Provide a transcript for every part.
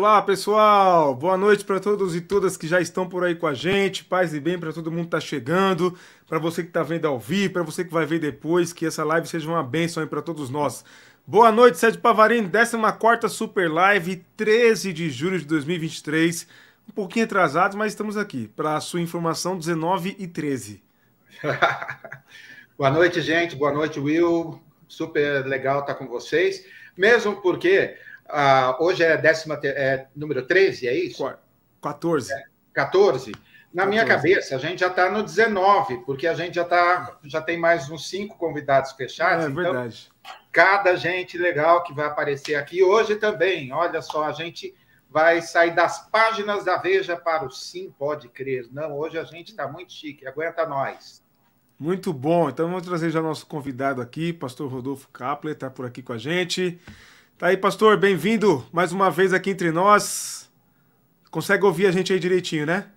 Olá, pessoal! Boa noite para todos e todas que já estão por aí com a gente. Paz e bem para todo mundo que está chegando, para você que está vendo ao vivo, para você que vai ver depois, que essa live seja uma bênção para todos nós. Boa noite, Sérgio Pavarini, 14 Super Live, 13 de julho de 2023. Um pouquinho atrasados, mas estamos aqui para sua informação, 19 e 13. Boa noite, gente. Boa noite, Will. Super legal estar com vocês. Mesmo porque ah, hoje é décima, é, número 13, é isso? 14. É, 14. Na 14. minha cabeça, a gente já está no 19, porque a gente já, tá, já tem mais uns cinco convidados fechados. É, então, verdade. Cada gente legal que vai aparecer aqui hoje também. Olha só, a gente vai sair das páginas da Veja para o Sim Pode Crer. Não, hoje a gente está muito chique. Aguenta nós. Muito bom. Então vamos trazer já nosso convidado aqui, pastor Rodolfo Kapler, está por aqui com a gente. Tá aí, pastor, bem-vindo mais uma vez aqui entre nós. Consegue ouvir a gente aí direitinho, né?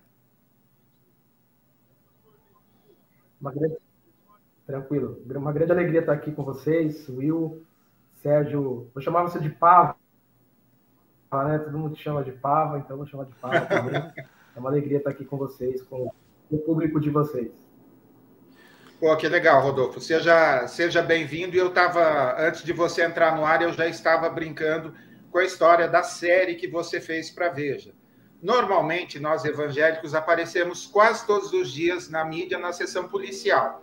Uma grande... Tranquilo. Uma grande alegria estar aqui com vocês, Will, Sérgio. Vou chamar você de Pava, né? Todo mundo chama de Pava, então vou chamar de Pava também. é uma alegria estar aqui com vocês, com o público de vocês. Pô, que legal, Rodolfo. Seja, seja bem-vindo. Eu estava, antes de você entrar no ar, eu já estava brincando com a história da série que você fez para Veja. Normalmente, nós evangélicos aparecemos quase todos os dias na mídia, na sessão policial.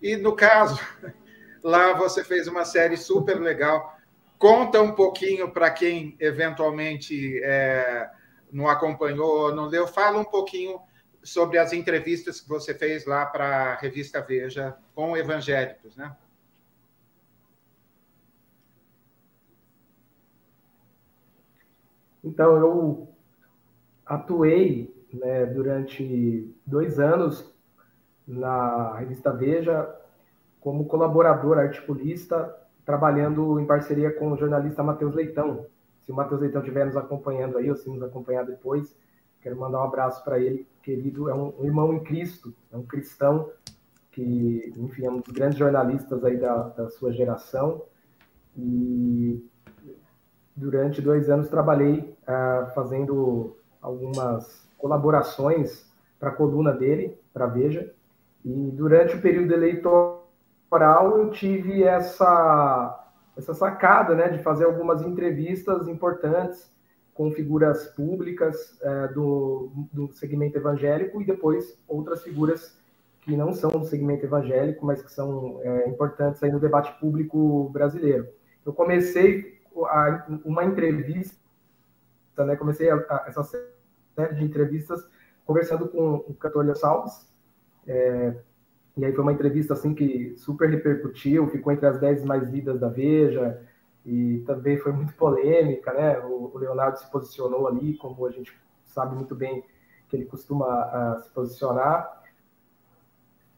E no caso, lá você fez uma série super legal. Conta um pouquinho para quem eventualmente é, não acompanhou, não leu, fala um pouquinho sobre as entrevistas que você fez lá para a revista Veja com evangélicos, né? Então, eu atuei né, durante dois anos na revista Veja como colaborador articulista, trabalhando em parceria com o jornalista Matheus Leitão. Se o Matheus Leitão estiver nos acompanhando aí, ou se nos acompanhar depois, quero mandar um abraço para ele, querido, é um, irmão em Cristo, é um cristão que, enfim, é um dos grandes jornalistas aí da, da sua geração. E durante dois anos trabalhei uh, fazendo algumas colaborações para a coluna dele, para Veja. E durante o período eleitoral eu tive essa essa sacada, né, de fazer algumas entrevistas importantes com figuras públicas é, do, do segmento evangélico e depois outras figuras que não são do segmento evangélico, mas que são é, importantes aí no debate público brasileiro. Eu comecei a, uma entrevista, né, comecei a, a, essa série de entrevistas conversando com o cantor Salves, é, e aí foi uma entrevista assim que super repercutiu, ficou entre as 10 mais lidas da Veja, e também foi muito polêmica, né? O, Leonardo se posicionou ali, como a gente sabe muito bem que ele costuma uh, se posicionar.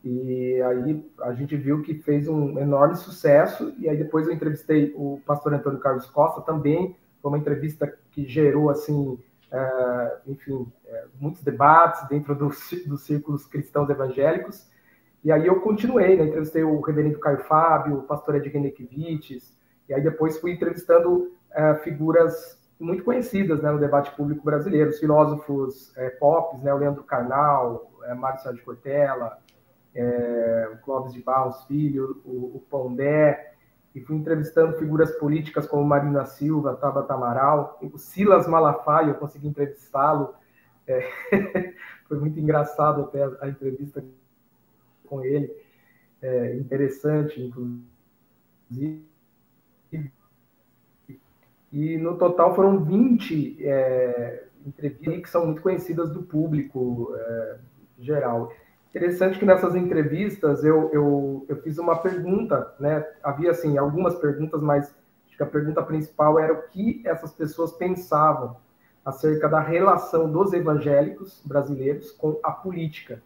E aí a gente viu que fez um enorme sucesso. E aí depois eu entrevistei o pastor Antônio Carlos Costa também. Foi uma entrevista que gerou, assim, uh, enfim, uh, muitos debates dentro do, dos círculos cristãos evangélicos. E aí eu continuei, né? Entrevistei o reverendo Caio Fábio, o pastor Edgar Kivites, e aí depois fui entrevistando é, figuras muito conhecidas né, no debate público brasileiro, os filósofos é, pop, né, o Leandro Carnal, é, Mário Sérgio Cortella, é, o Clóvis de Barros Filho, o, o Pondé, e fui entrevistando figuras políticas como Marina Silva, Tabata Amaral, o Silas Malafaia, eu consegui entrevistá-lo, é, foi muito engraçado até a, a entrevista com ele, é, interessante, inclusive, e no total foram 20 é, entrevistas que são muito conhecidas do público é, geral. Interessante que nessas entrevistas eu, eu, eu fiz uma pergunta, né? Havia assim algumas perguntas, mas acho que a pergunta principal era o que essas pessoas pensavam acerca da relação dos evangélicos brasileiros com a política.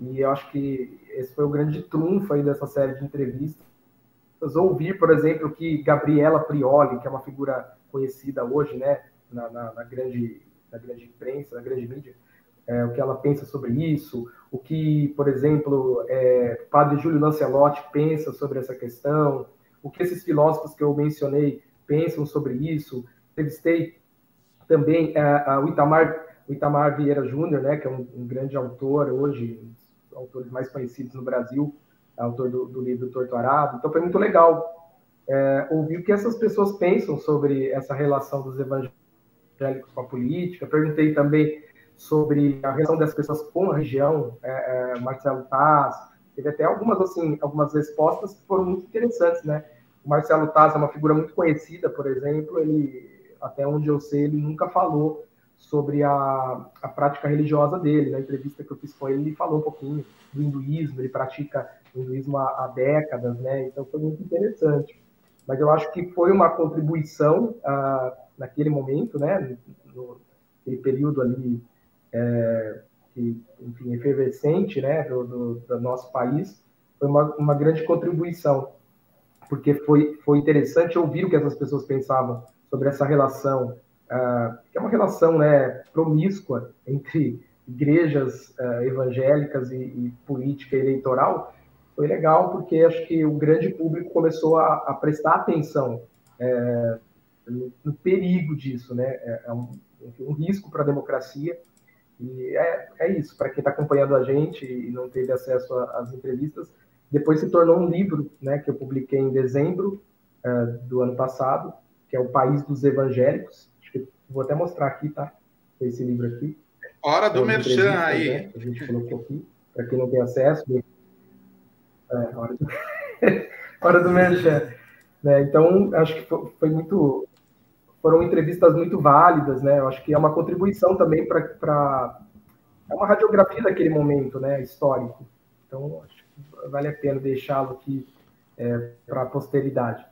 E eu acho que esse foi o grande trunfo aí dessa série de entrevistas. Ouvir, por exemplo, que Gabriela Prioli, que é uma figura conhecida hoje, né, na, na, na grande, na grande imprensa, na grande mídia, é, o que ela pensa sobre isso, o que, por exemplo, é, Padre Júlio Lancelotti pensa sobre essa questão, o que esses filósofos que eu mencionei pensam sobre isso. Entrevistei também é, o Itamar, o Itamar Vieira Júnior, né, que é um, um, grande autor hoje, um dos autores mais conhecidos no Brasil, autor do, do livro Torto Arado. Então foi muito legal é, ouvir o que essas pessoas pensam sobre essa relação dos evangélicos com a política. Perguntei também sobre a relação das pessoas com a região, é, é, Marcelo Taz, teve até algumas assim, algumas respostas que foram muito interessantes, né? O Marcelo Taz é uma figura muito conhecida, por exemplo, ele, até onde eu sei, ele nunca falou sobre a, a prática religiosa dele. Na entrevista que eu fiz com ele, ele falou um pouquinho do hinduísmo, ele pratica hinduísmo há, há décadas, né? Então foi muito interessante. Mas eu acho que foi uma contribuição uh, naquele momento, né? No, naquele período ali é, que, enfim, efervescente, né? Do, do, do nosso país, foi uma, uma grande contribuição porque foi, foi interessante ouvir o que essas pessoas pensavam sobre essa relação, uh, que é uma relação né, promíscua entre igrejas uh, evangélicas e, e, política eleitoral, foi legal porque acho que o grande público começou a, a prestar atenção é, no, no, perigo disso, né? É, é um, um, risco para a democracia e é, é isso. Para quem está acompanhando a gente e não teve acesso às entrevistas, depois se tornou um livro, né, que eu publiquei em dezembro uh, do ano passado, que é O País dos Evangélicos. Acho que vou até mostrar aqui, tá? Esse livro aqui. Hora do merchan aí. Né, a gente colocou aqui, para quem não tem acesso. É, hora do, hora do merchan. Né? Então, acho que foi, muito foram entrevistas muito válidas, né? Eu acho que é uma contribuição também para é uma radiografia daquele momento, né, histórico. Então, acho vale a pena deixá-lo aqui é, para a posteridade.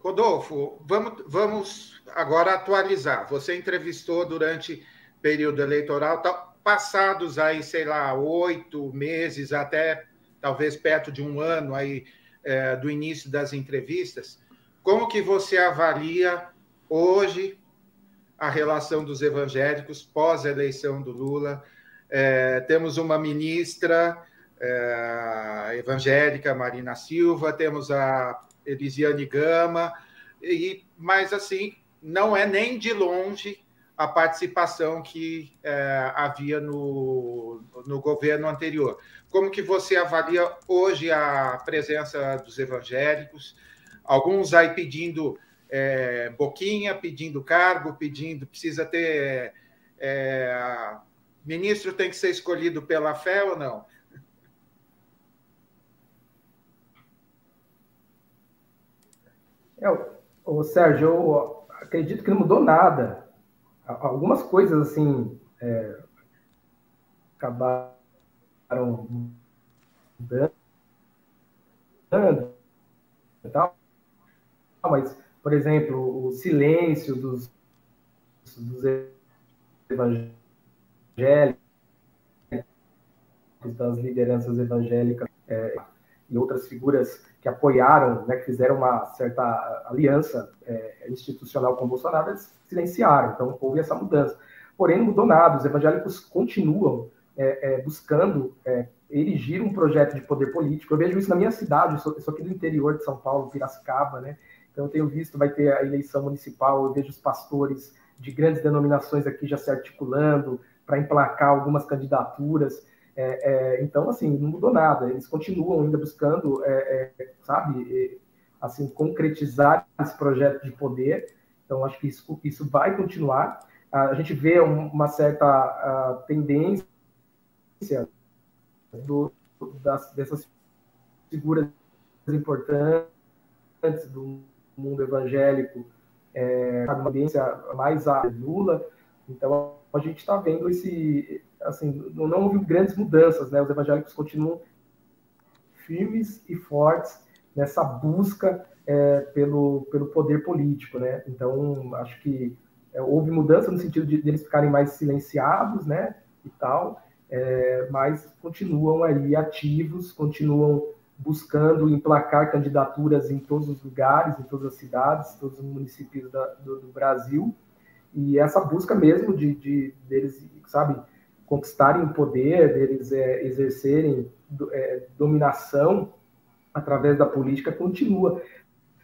Rodolfo, vamos, vamos agora atualizar. Você entrevistou durante período eleitoral, tá, passados aí, sei lá, oito meses, até talvez perto de um ano aí é, do início das entrevistas. Como que você avalia hoje a relação dos evangélicos pós-eleição do Lula? É, temos uma ministra é, evangélica Marina Silva, temos a Elisiane Gama, e, mas assim, não é nem de longe a participação que é, havia no, no governo anterior. Como que você avalia hoje a presença dos evangélicos? Alguns aí pedindo é, boquinha, pedindo cargo, pedindo precisa ter é, ministro tem que ser escolhido pela fé ou não? É, o Sérgio, eu acredito que não mudou nada. Algumas coisas, assim, é, acabaram mudando e tal, mas, por exemplo, o silêncio dos, dos evangélicos, das lideranças evangélicas é, e outras figuras que apoiaram, né, que fizeram uma certa aliança é, institucional com o Bolsonaro, eles silenciaram. Então, houve essa mudança. Porém, não mudou nada. Os evangélicos continuam é, é, buscando é, erigir um projeto de poder político. Eu vejo isso na minha cidade, eu sou, eu sou aqui do interior de São Paulo, Piracicaba, né? Então, eu tenho visto, vai ter a eleição municipal, eu vejo os pastores de grandes denominações aqui já se articulando para emplacar algumas candidaturas. É, é, então, assim, não mudou nada. Eles continuam ainda buscando, é, sabe, assim, concretizar esse projeto de poder. Então, acho que isso, isso vai continuar. A gente vê uma certa tendência do, das, dessas figuras importantes do mundo evangélico, é, uma tendência mais a Lula. Então, a gente está vendo esse, assim, não houve grandes mudanças, né? Os evangélicos continuam firmes e fortes nessa busca é, pelo, pelo poder político, né? Então, acho que é, houve mudança no sentido de, de, eles ficarem mais silenciados, né, e tal, é, mas continuam aí ativos, continuam buscando emplacar candidaturas em todos os lugares, em todas as cidades, todos os municípios da, do, do, Brasil, e essa busca mesmo de, de deles, sabe, conquistarem o poder, deles é, exercerem é, dominação através da política continua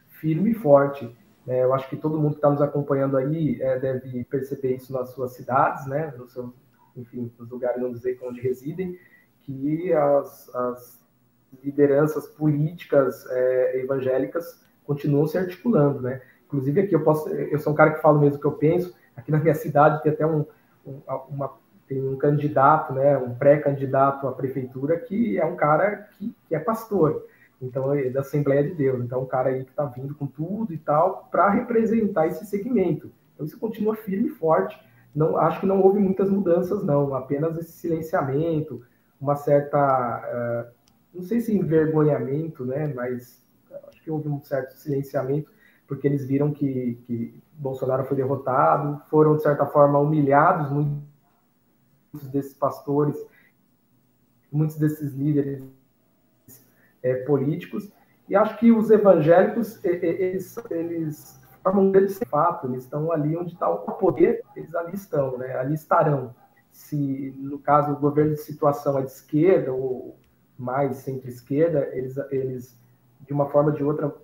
firme e forte. É, eu acho que todo mundo que está nos acompanhando aí é, deve perceber isso nas suas cidades, né, no enfim, nos lugares onde, onde residem, que as, as lideranças políticas é, evangélicas continuam se articulando, né? Inclusive aqui eu posso, eu sou um cara que falo mesmo o que eu penso. Aqui na minha cidade tem até um, um uma, tem um candidato, né, um pré-candidato à prefeitura que é um cara que, que é pastor. Então, é da Assembleia de Deus. Então, um cara aí que está vindo com tudo e tal, para representar esse segmento. Então, isso continua firme e forte. Não, acho que não houve muitas mudanças, não. Apenas esse silenciamento, uma certa, uh, não sei se envergonhamento, né? Mas acho que houve um certo silenciamento, porque eles viram que, que Bolsonaro foi derrotado, foram, de certa forma, humilhados, muitos desses pastores, muitos desses líderes é, políticos, e acho que os evangélicos, eles, eles formam um grande fato, eles estão ali onde está o poder, eles ali estão, né? ali estarão. Se, no caso, o governo de situação é de esquerda ou mais centro-esquerda, eles, eles, de uma forma ou de outra,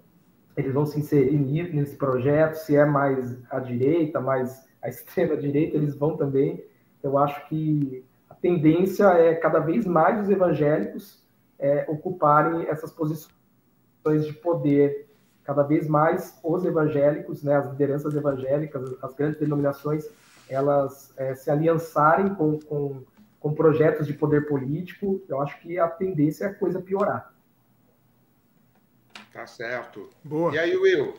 eles vão se inserir nesse projeto, se é mais à direita, mais à extrema-direita, eles vão também. Eu acho que a tendência é cada vez mais os evangélicos é, ocuparem essas posições de poder. Cada vez mais os evangélicos, né, as lideranças evangélicas, as grandes denominações, elas é, se aliançarem com, com, com projetos de poder político, eu acho que a tendência é a coisa piorar. Tá certo. Boa. E aí, Will?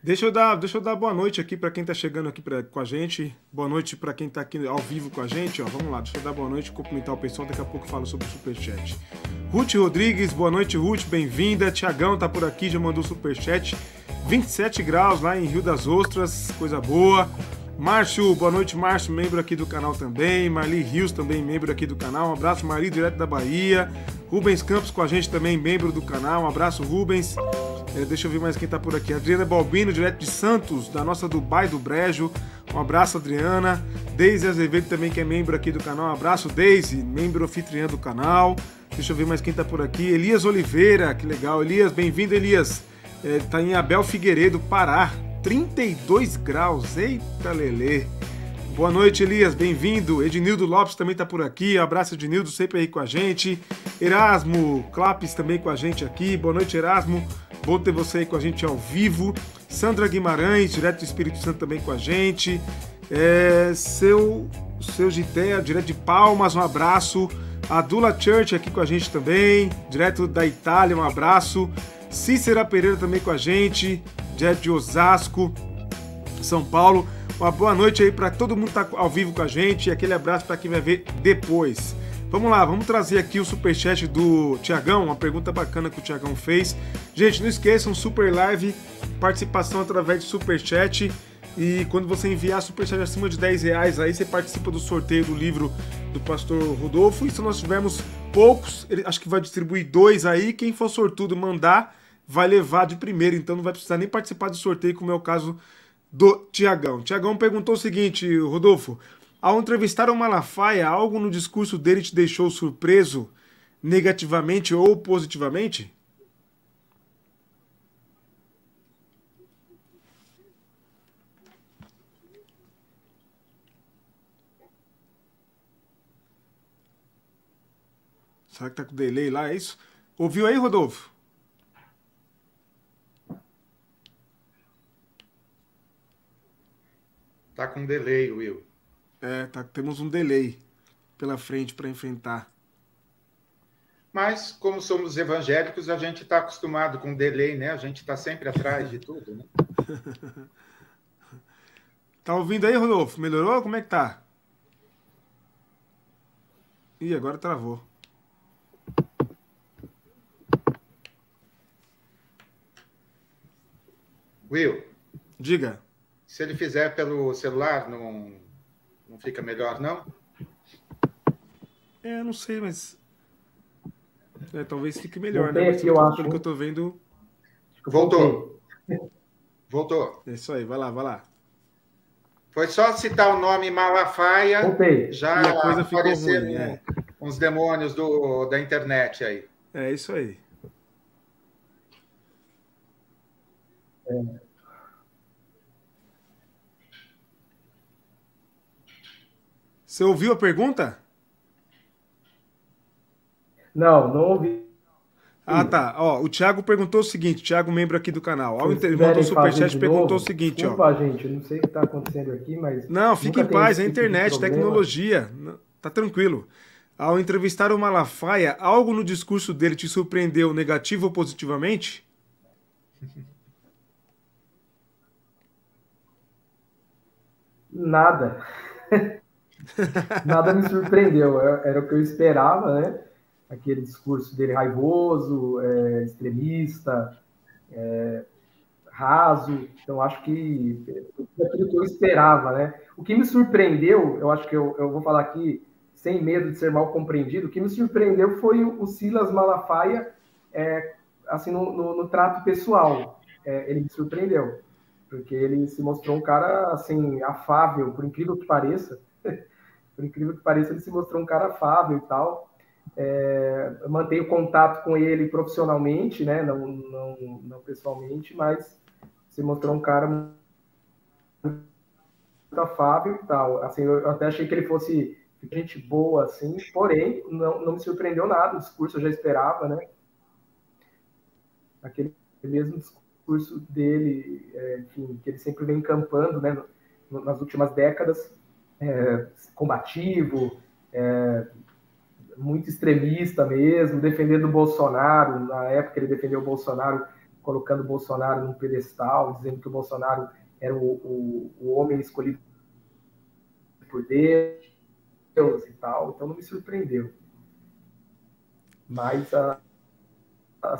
Deixa eu dar, deixa eu dar boa noite aqui para quem está chegando aqui pra, com a gente. Boa noite para quem está aqui ao vivo com a gente. Ó, vamos lá, deixa eu dar boa noite, cumprimentar o pessoal. Daqui a pouco eu falo sobre o superchat. Ruth Rodrigues, boa noite, Ruth, bem-vinda. Tiagão tá por aqui, já mandou superchat. 27 graus lá em Rio das Ostras, coisa boa. Márcio, boa noite, Márcio, membro aqui do canal também. Marli Rios, também membro aqui do canal. Um abraço, Marli, direto da Bahia. Rubens Campos com a gente também, membro do canal. Um abraço, Rubens. É, deixa eu ver mais quem tá por aqui. Adriana Balbino, direto de Santos, da nossa Dubai do Brejo. Um abraço, Adriana. Deise Azevedo também, que é membro aqui do canal. Um abraço, Deise, membro anfitriã do canal. Deixa eu ver mais quem tá por aqui. Elias Oliveira, que legal. Elias, bem-vindo, Elias. É, tá em Abel Figueiredo, Pará. 32 graus. Eita, Lelê. Boa noite, Elias, bem-vindo. Ednildo Lopes também está por aqui. Abraço, Ednildo, sempre aí com a gente. Erasmo Clapes também com a gente aqui. Boa noite, Erasmo. Bom ter você aí com a gente ao vivo. Sandra Guimarães, direto do Espírito Santo também com a gente. É, seu, seu Gitea, direto de Palmas, um abraço. A Dula Church aqui com a gente também, direto da Itália, um abraço. Cícera Pereira também com a gente, direto de Osasco, São Paulo. Uma boa noite aí para todo mundo que tá ao vivo com a gente e aquele abraço para quem vai ver depois. Vamos lá, vamos trazer aqui o superchat do Tiagão, uma pergunta bacana que o Tiagão fez. Gente, não esqueçam, super live, participação através de superchat. E quando você enviar superchat acima de 10 reais, aí você participa do sorteio do livro do pastor Rodolfo. E se nós tivermos poucos, ele, acho que vai distribuir dois aí. Quem for sortudo mandar, vai levar de primeiro. Então não vai precisar nem participar do sorteio, como é o caso do Tiagão. Tiagão perguntou o seguinte, Rodolfo: ao entrevistar o Malafaia, algo no discurso dele te deixou surpreso, negativamente ou positivamente? Será que tá com delay lá? É isso? Ouviu aí, Rodolfo? Tá com delay, Will. É, tá, temos um delay pela frente para enfrentar. Mas, como somos evangélicos, a gente está acostumado com delay, né? A gente está sempre atrás de tudo, né? tá ouvindo aí, Rodolfo? Melhorou? Como é que tá? Ih, agora travou. Will. Diga. Se ele fizer pelo celular, não, não fica melhor, não? É, não sei, mas. É, talvez fique melhor, Voltei né? Aqui, eu acho. Pelo que eu tô vendo. Voltou. Voltou. É isso aí, vai lá, vai lá. Foi só citar o nome Malafaia, Voltei. já E a coisa ficou apareceram ruim, é. uns demônios do, da internet aí. É isso aí. Você ouviu a pergunta? Não, não ouvi. Ah, tá. Ó, o Thiago perguntou o seguinte, Thiago, membro aqui do canal. Ao inter... mandou o superchat perguntou o seguinte, desculpa, ó. gente, não sei o que está acontecendo aqui, mas... Não, fique em paz, é tipo internet, problema. tecnologia. Tá tranquilo. Ao entrevistar o Malafaia, algo no discurso dele te surpreendeu negativo ou positivamente? Nada. Nada me surpreendeu. Era o que eu esperava, né? Aquele discurso dele raivoso, é, extremista, é, raso. Então, acho que é aquilo que eu esperava, né? O que me surpreendeu, eu acho que eu, eu vou falar aqui sem medo de ser mal compreendido, o que me surpreendeu foi o Silas Malafaia, é, assim, no, no- no trato pessoal. É, ele me surpreendeu porque ele se mostrou um cara assim afável, por incrível que pareça. Por incrível que pareça, ele se mostrou um cara afável e tal. É, eu mantenho contato com ele profissionalmente, né? Não, não, não pessoalmente, mas se mostrou um cara muito afável e tal. Assim, eu até achei que ele fosse gente boa, assim, porém, não, não me surpreendeu nada. O discurso eu já esperava, né? Aquele mesmo discurso dele, é, enfim, que ele sempre vem encampando, né? nas últimas décadas, é, combativo, é, muito extremista mesmo, defendendo o Bolsonaro. Na época ele defendeu o Bolsonaro, colocando o Bolsonaro num pedestal, dizendo que o Bolsonaro era o, o, o homem escolhido por Deus e tal. Então não me surpreendeu. Mas a, a-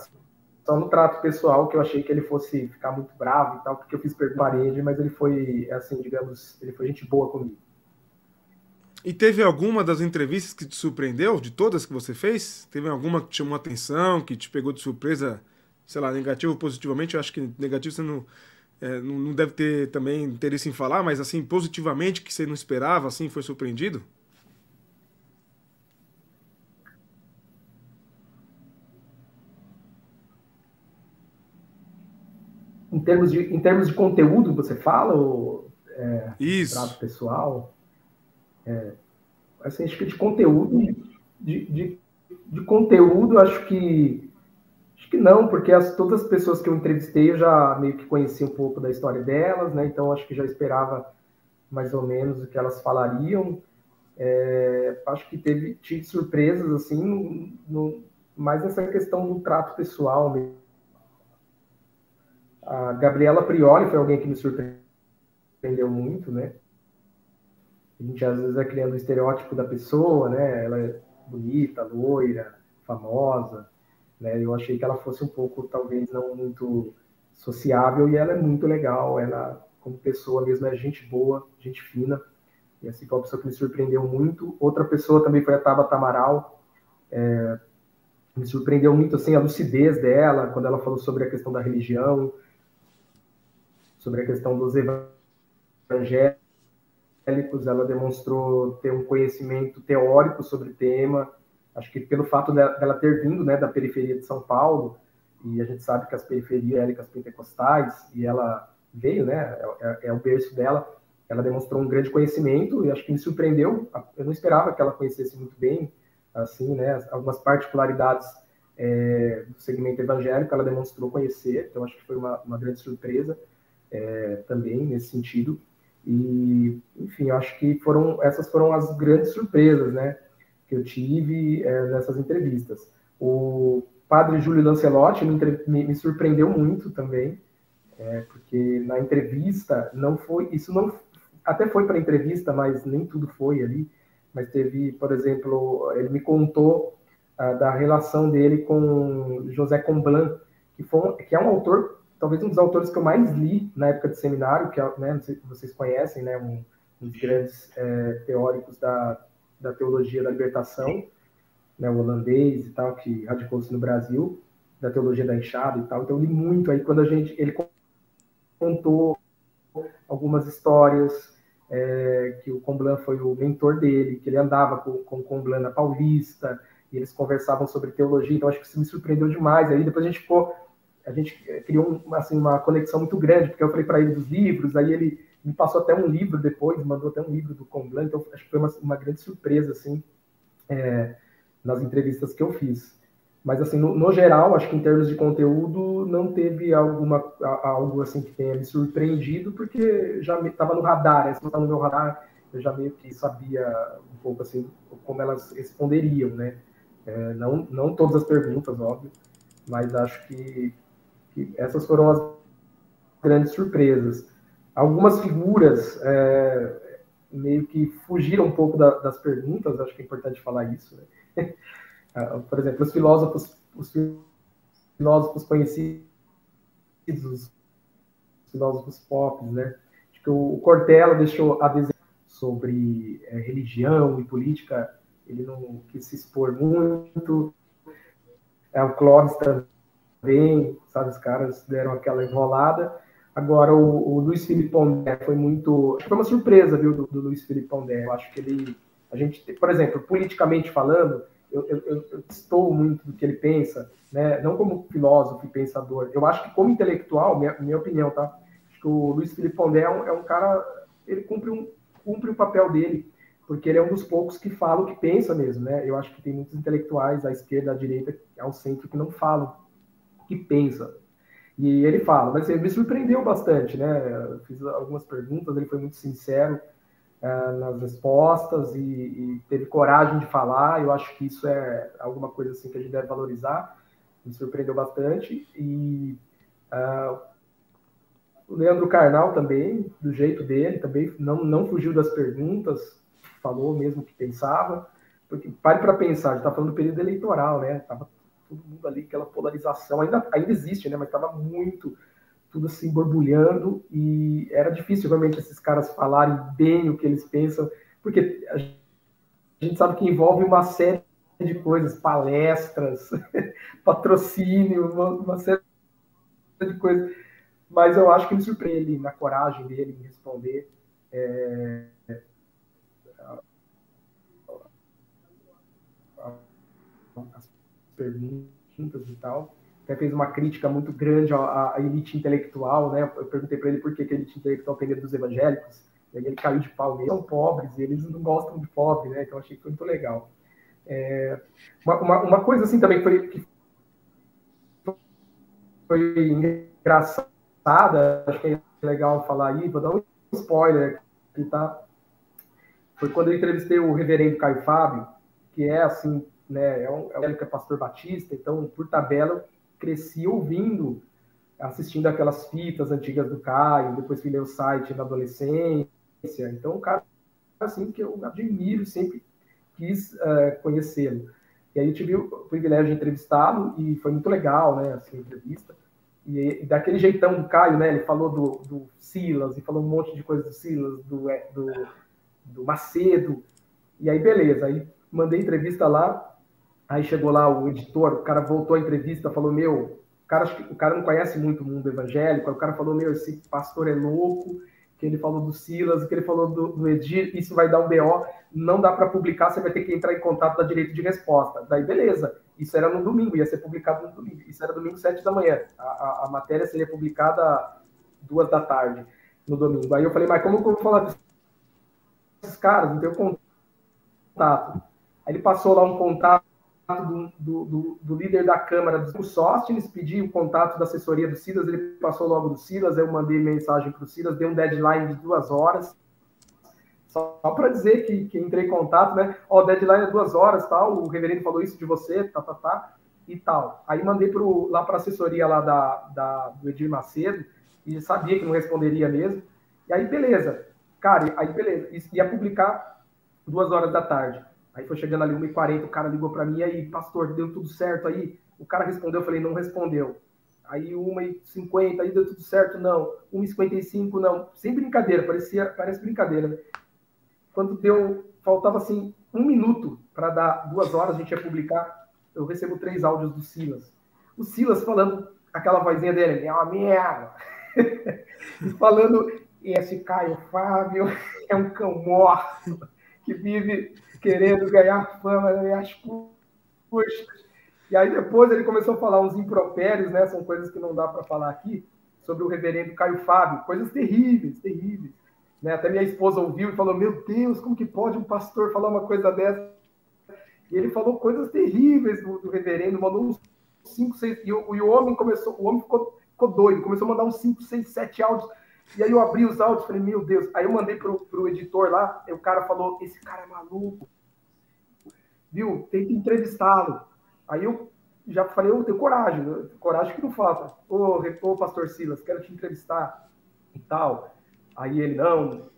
só no trato pessoal que eu achei que ele fosse ficar muito bravo e tal, porque eu fiz pergunta ele, mas ele foi, assim, digamos, ele foi gente boa comigo. E teve alguma das entrevistas que te surpreendeu, de todas que você fez? Teve alguma que te chamou atenção, que te pegou de surpresa, sei lá, negativo ou positivamente? Eu acho que negativo você não, é, não, deve ter também interesse em falar, mas assim, positivamente, que você não esperava, assim, foi surpreendido? Em termos de, em termos de conteúdo, você fala, ou é, Isso. pessoal? É, assim, acho que de conteúdo, de, de, de conteúdo, acho que acho que não, porque as, todas as pessoas que eu entrevistei eu já meio que conheci um pouco da história delas, né? Então acho que já esperava mais ou menos o que elas falariam. É, acho que teve tive surpresas assim, no, no- mais nessa questão do trato pessoal mesmo. A Gabriela Prioli foi alguém que me surpreendeu muito, né? A gente às vezes vai criando o estereótipo da pessoa, né? Ela é bonita, loira, famosa, né? Eu achei que ela fosse um pouco, talvez, não muito sociável e ela é muito legal. Ela, como pessoa mesmo, é gente boa, gente fina. E assim, foi uma pessoa que me surpreendeu muito. Outra pessoa também foi a Tabata Amaral. É, me surpreendeu muito, assim, a lucidez dela, quando ela falou sobre a questão da religião, sobre a questão dos evangélicos, ela demonstrou ter um conhecimento teórico sobre o tema. Acho que pelo fato dela ter vindo né, da periferia de São Paulo, e a gente sabe que as periferias evangélicas pentecostais, e ela veio, né, é, é o berço dela, ela demonstrou um grande conhecimento, e acho que me surpreendeu. Eu não esperava que ela conhecesse muito bem, assim, né, algumas particularidades é, do segmento evangélico, ela demonstrou conhecer, então acho que foi uma, uma grande surpresa é, também nesse sentido. E, enfim, acho que foram essas foram as grandes surpresas, né, que eu tive é, nessas entrevistas. O padre Júlio Lancelotti me, me, me surpreendeu muito também, é, porque na entrevista não foi, isso não, até foi para entrevista, mas nem tudo foi ali. Mas teve, por exemplo, ele me contou ah, da relação dele com José Comblan, que, foi, que é um autor talvez um dos autores que eu mais li na época de seminário, que é, né, não sei se vocês conhecem, né, um, um dos grandes é, teóricos da, da teologia da libertação, né, o holandês e tal, que radicou-se no Brasil, da teologia da enxada e tal. Então, eu li muito aí quando a gente, ele contou algumas histórias, é, que o Comblan foi o mentor dele, que ele andava com, com o Comblan na Paulista, e eles conversavam sobre teologia, então acho que isso me surpreendeu demais. Aí depois a gente ficou, a gente criou um, assim, uma conexão muito grande, porque eu falei para ele dos livros, aí ele me passou até um livro depois, mandou até um livro do Comblan, então acho que foi uma, uma grande surpresa, assim, é, nas entrevistas que eu fiz. Mas, assim, no, no, geral, acho que em termos de conteúdo, não teve alguma, algo assim que tenha me surpreendido, porque já estava no radar, né? Não estava no meu radar, eu já meio que sabia um pouco, assim, como elas responderiam, né? É, não, não todas as perguntas, óbvio, mas acho que essas foram as grandes surpresas. Algumas figuras é, meio que fugiram um pouco da, das perguntas, acho que é importante falar isso, né? Ah, por exemplo, os filósofos, os filósofos conhecidos, os filósofos pop, né? Acho que o Cortella deixou a dizer sobre é, religião e política, ele não quis se expor muito. É, o Clóvis também, sabe, os caras deram aquela enrolada. Agora, o, o Luiz Pondé foi muito. Foi uma surpresa, viu, do, do Luiz Pondé. Eu acho que ele. A gente, por exemplo, politicamente falando, eu, eu, eu, estou muito do que ele pensa, né? não como filósofo e pensador. Eu acho que como intelectual, minha, minha opinião, tá? Acho que o Luiz Felipe Pondé é um, é um cara, ele cumpre, um, cumpre o papel dele, porque ele é um dos poucos que fala o que pensa mesmo, né? Eu acho que tem muitos intelectuais à esquerda, à direita, ao centro, que não falam que pensa. E ele fala, mas ele me surpreendeu bastante, né? Eu fiz algumas perguntas, ele foi muito sincero, uh, nas respostas e, e, teve coragem de falar. Eu acho que isso é alguma coisa assim que a gente deve valorizar. Me surpreendeu bastante. E uh, o Leandro Carnal também, do jeito dele, também não, não fugiu das perguntas, falou mesmo que pensava. Porque pare para pensar, a gente está falando do período eleitoral, né? Tava todo mundo ali, aquela polarização, ainda, ainda existe, né? Mas estava muito tudo assim borbulhando e era difícil realmente esses caras falarem bem o que eles pensam, porque a gente sabe que envolve uma série de coisas, palestras, patrocínio, uma, uma, série de coisas. Mas eu acho que me surpreende na coragem dele em responder. É, as perguntas e tal até fez uma crítica muito grande à, à elite intelectual, né? Eu perguntei para ele por que, que a elite intelectual medo dos evangélicos, e aí ele caiu de pau. Eles são pobres, eles não gostam de pobre, né? Então achei que foi muito legal. É, uma, uma, uma, coisa assim também foi, que foi engraçada, acho que é legal falar aí, vou dar um spoiler aqui, tá? Foi quando eu entrevistei o reverendo Caio Fábio, que é assim, né, é um, é um pastor batista, então, por tabela, cresci ouvindo, assistindo aquelas fitas antigas do Caio, depois fui ler o site na adolescência. Então, o cara, assim, que eu admiro, sempre quis uh, conhecê-lo. E aí eu tive o privilégio de entrevistá-lo e foi muito legal, né, assim, a entrevista. E, e, daquele jeitão do Caio, né, ele falou do, do Silas e falou um monte de coisas do Silas, do, é, do, do Macedo. E aí, beleza, aí mandei entrevista lá, Aí chegou lá o editor, o cara voltou à entrevista, falou: Meu, o cara, o cara não conhece muito o mundo evangélico. Aí o cara falou: Meu, esse pastor é louco. Que ele falou do Silas, que ele falou do, do Edir, isso vai dar um BO, não dá para publicar, você vai ter que entrar em contato da direito de resposta. Daí, beleza. Isso era no domingo, ia ser publicado no domingo. Isso era domingo, sete da manhã. A, a, a matéria seria publicada duas da tarde, no domingo. Aí eu falei, mas como eu vou falar desses caras? Não tenho contato. Aí ele passou lá um contato do, do, do, líder da Câmara do Sóstenes, pedi o contato da assessoria do Silas, ele passou logo do Silas, eu mandei mensagem para o Silas, dei um deadline de duas horas, só para dizer que, que entrei em contato, né? Ó, deadline é duas horas, tal, o reverendo falou isso de você, tá, tá, tá, e tal. Aí mandei pro, lá para a assessoria lá da, da, do Edir Macedo, e sabia que não responderia mesmo, e aí beleza, cara, aí beleza, ia publicar duas horas da tarde. Aí foi chegando ali 1h40, o cara ligou para mim, aí, pastor, deu tudo certo aí? O cara respondeu, eu falei, não respondeu. Aí 1h50, aí deu tudo certo, não. 1h55, não. Sem brincadeira, parecia, parece brincadeira. Né? Quando deu, faltava assim um minuto para dar duas horas, a gente ia publicar. Eu recebo três áudios do Silas. O Silas falando aquela vozinha dele, é uma merda. falando, esse Caio Fábio é um cão morto que vive querendo ganhar fama nas minhas custas. E aí depois ele começou a falar uns impropérios, né? São coisas que não dá para falar aqui, sobre o reverendo Caio Fábio, coisas terríveis, terríveis. Né? Até minha esposa ouviu e falou: Meu Deus, como que pode um pastor falar uma coisa dessa? E ele falou coisas terríveis do, do reverendo, mandou uns 5, 6. E, o, e o homem começou, o homem ficou, ficou doido, começou a mandar uns 5, 6, 7 áudios. E aí eu abri os áudios falei, meu Deus. Aí eu mandei pro, pro editor lá, e o cara falou: Esse cara é maluco. Viu? Que entrevistá-lo. Aí eu já falei, eu tenho coragem, né? coragem que não falta. Ô, ô, pastor Silas, quero te entrevistar e tal. Aí ele, não,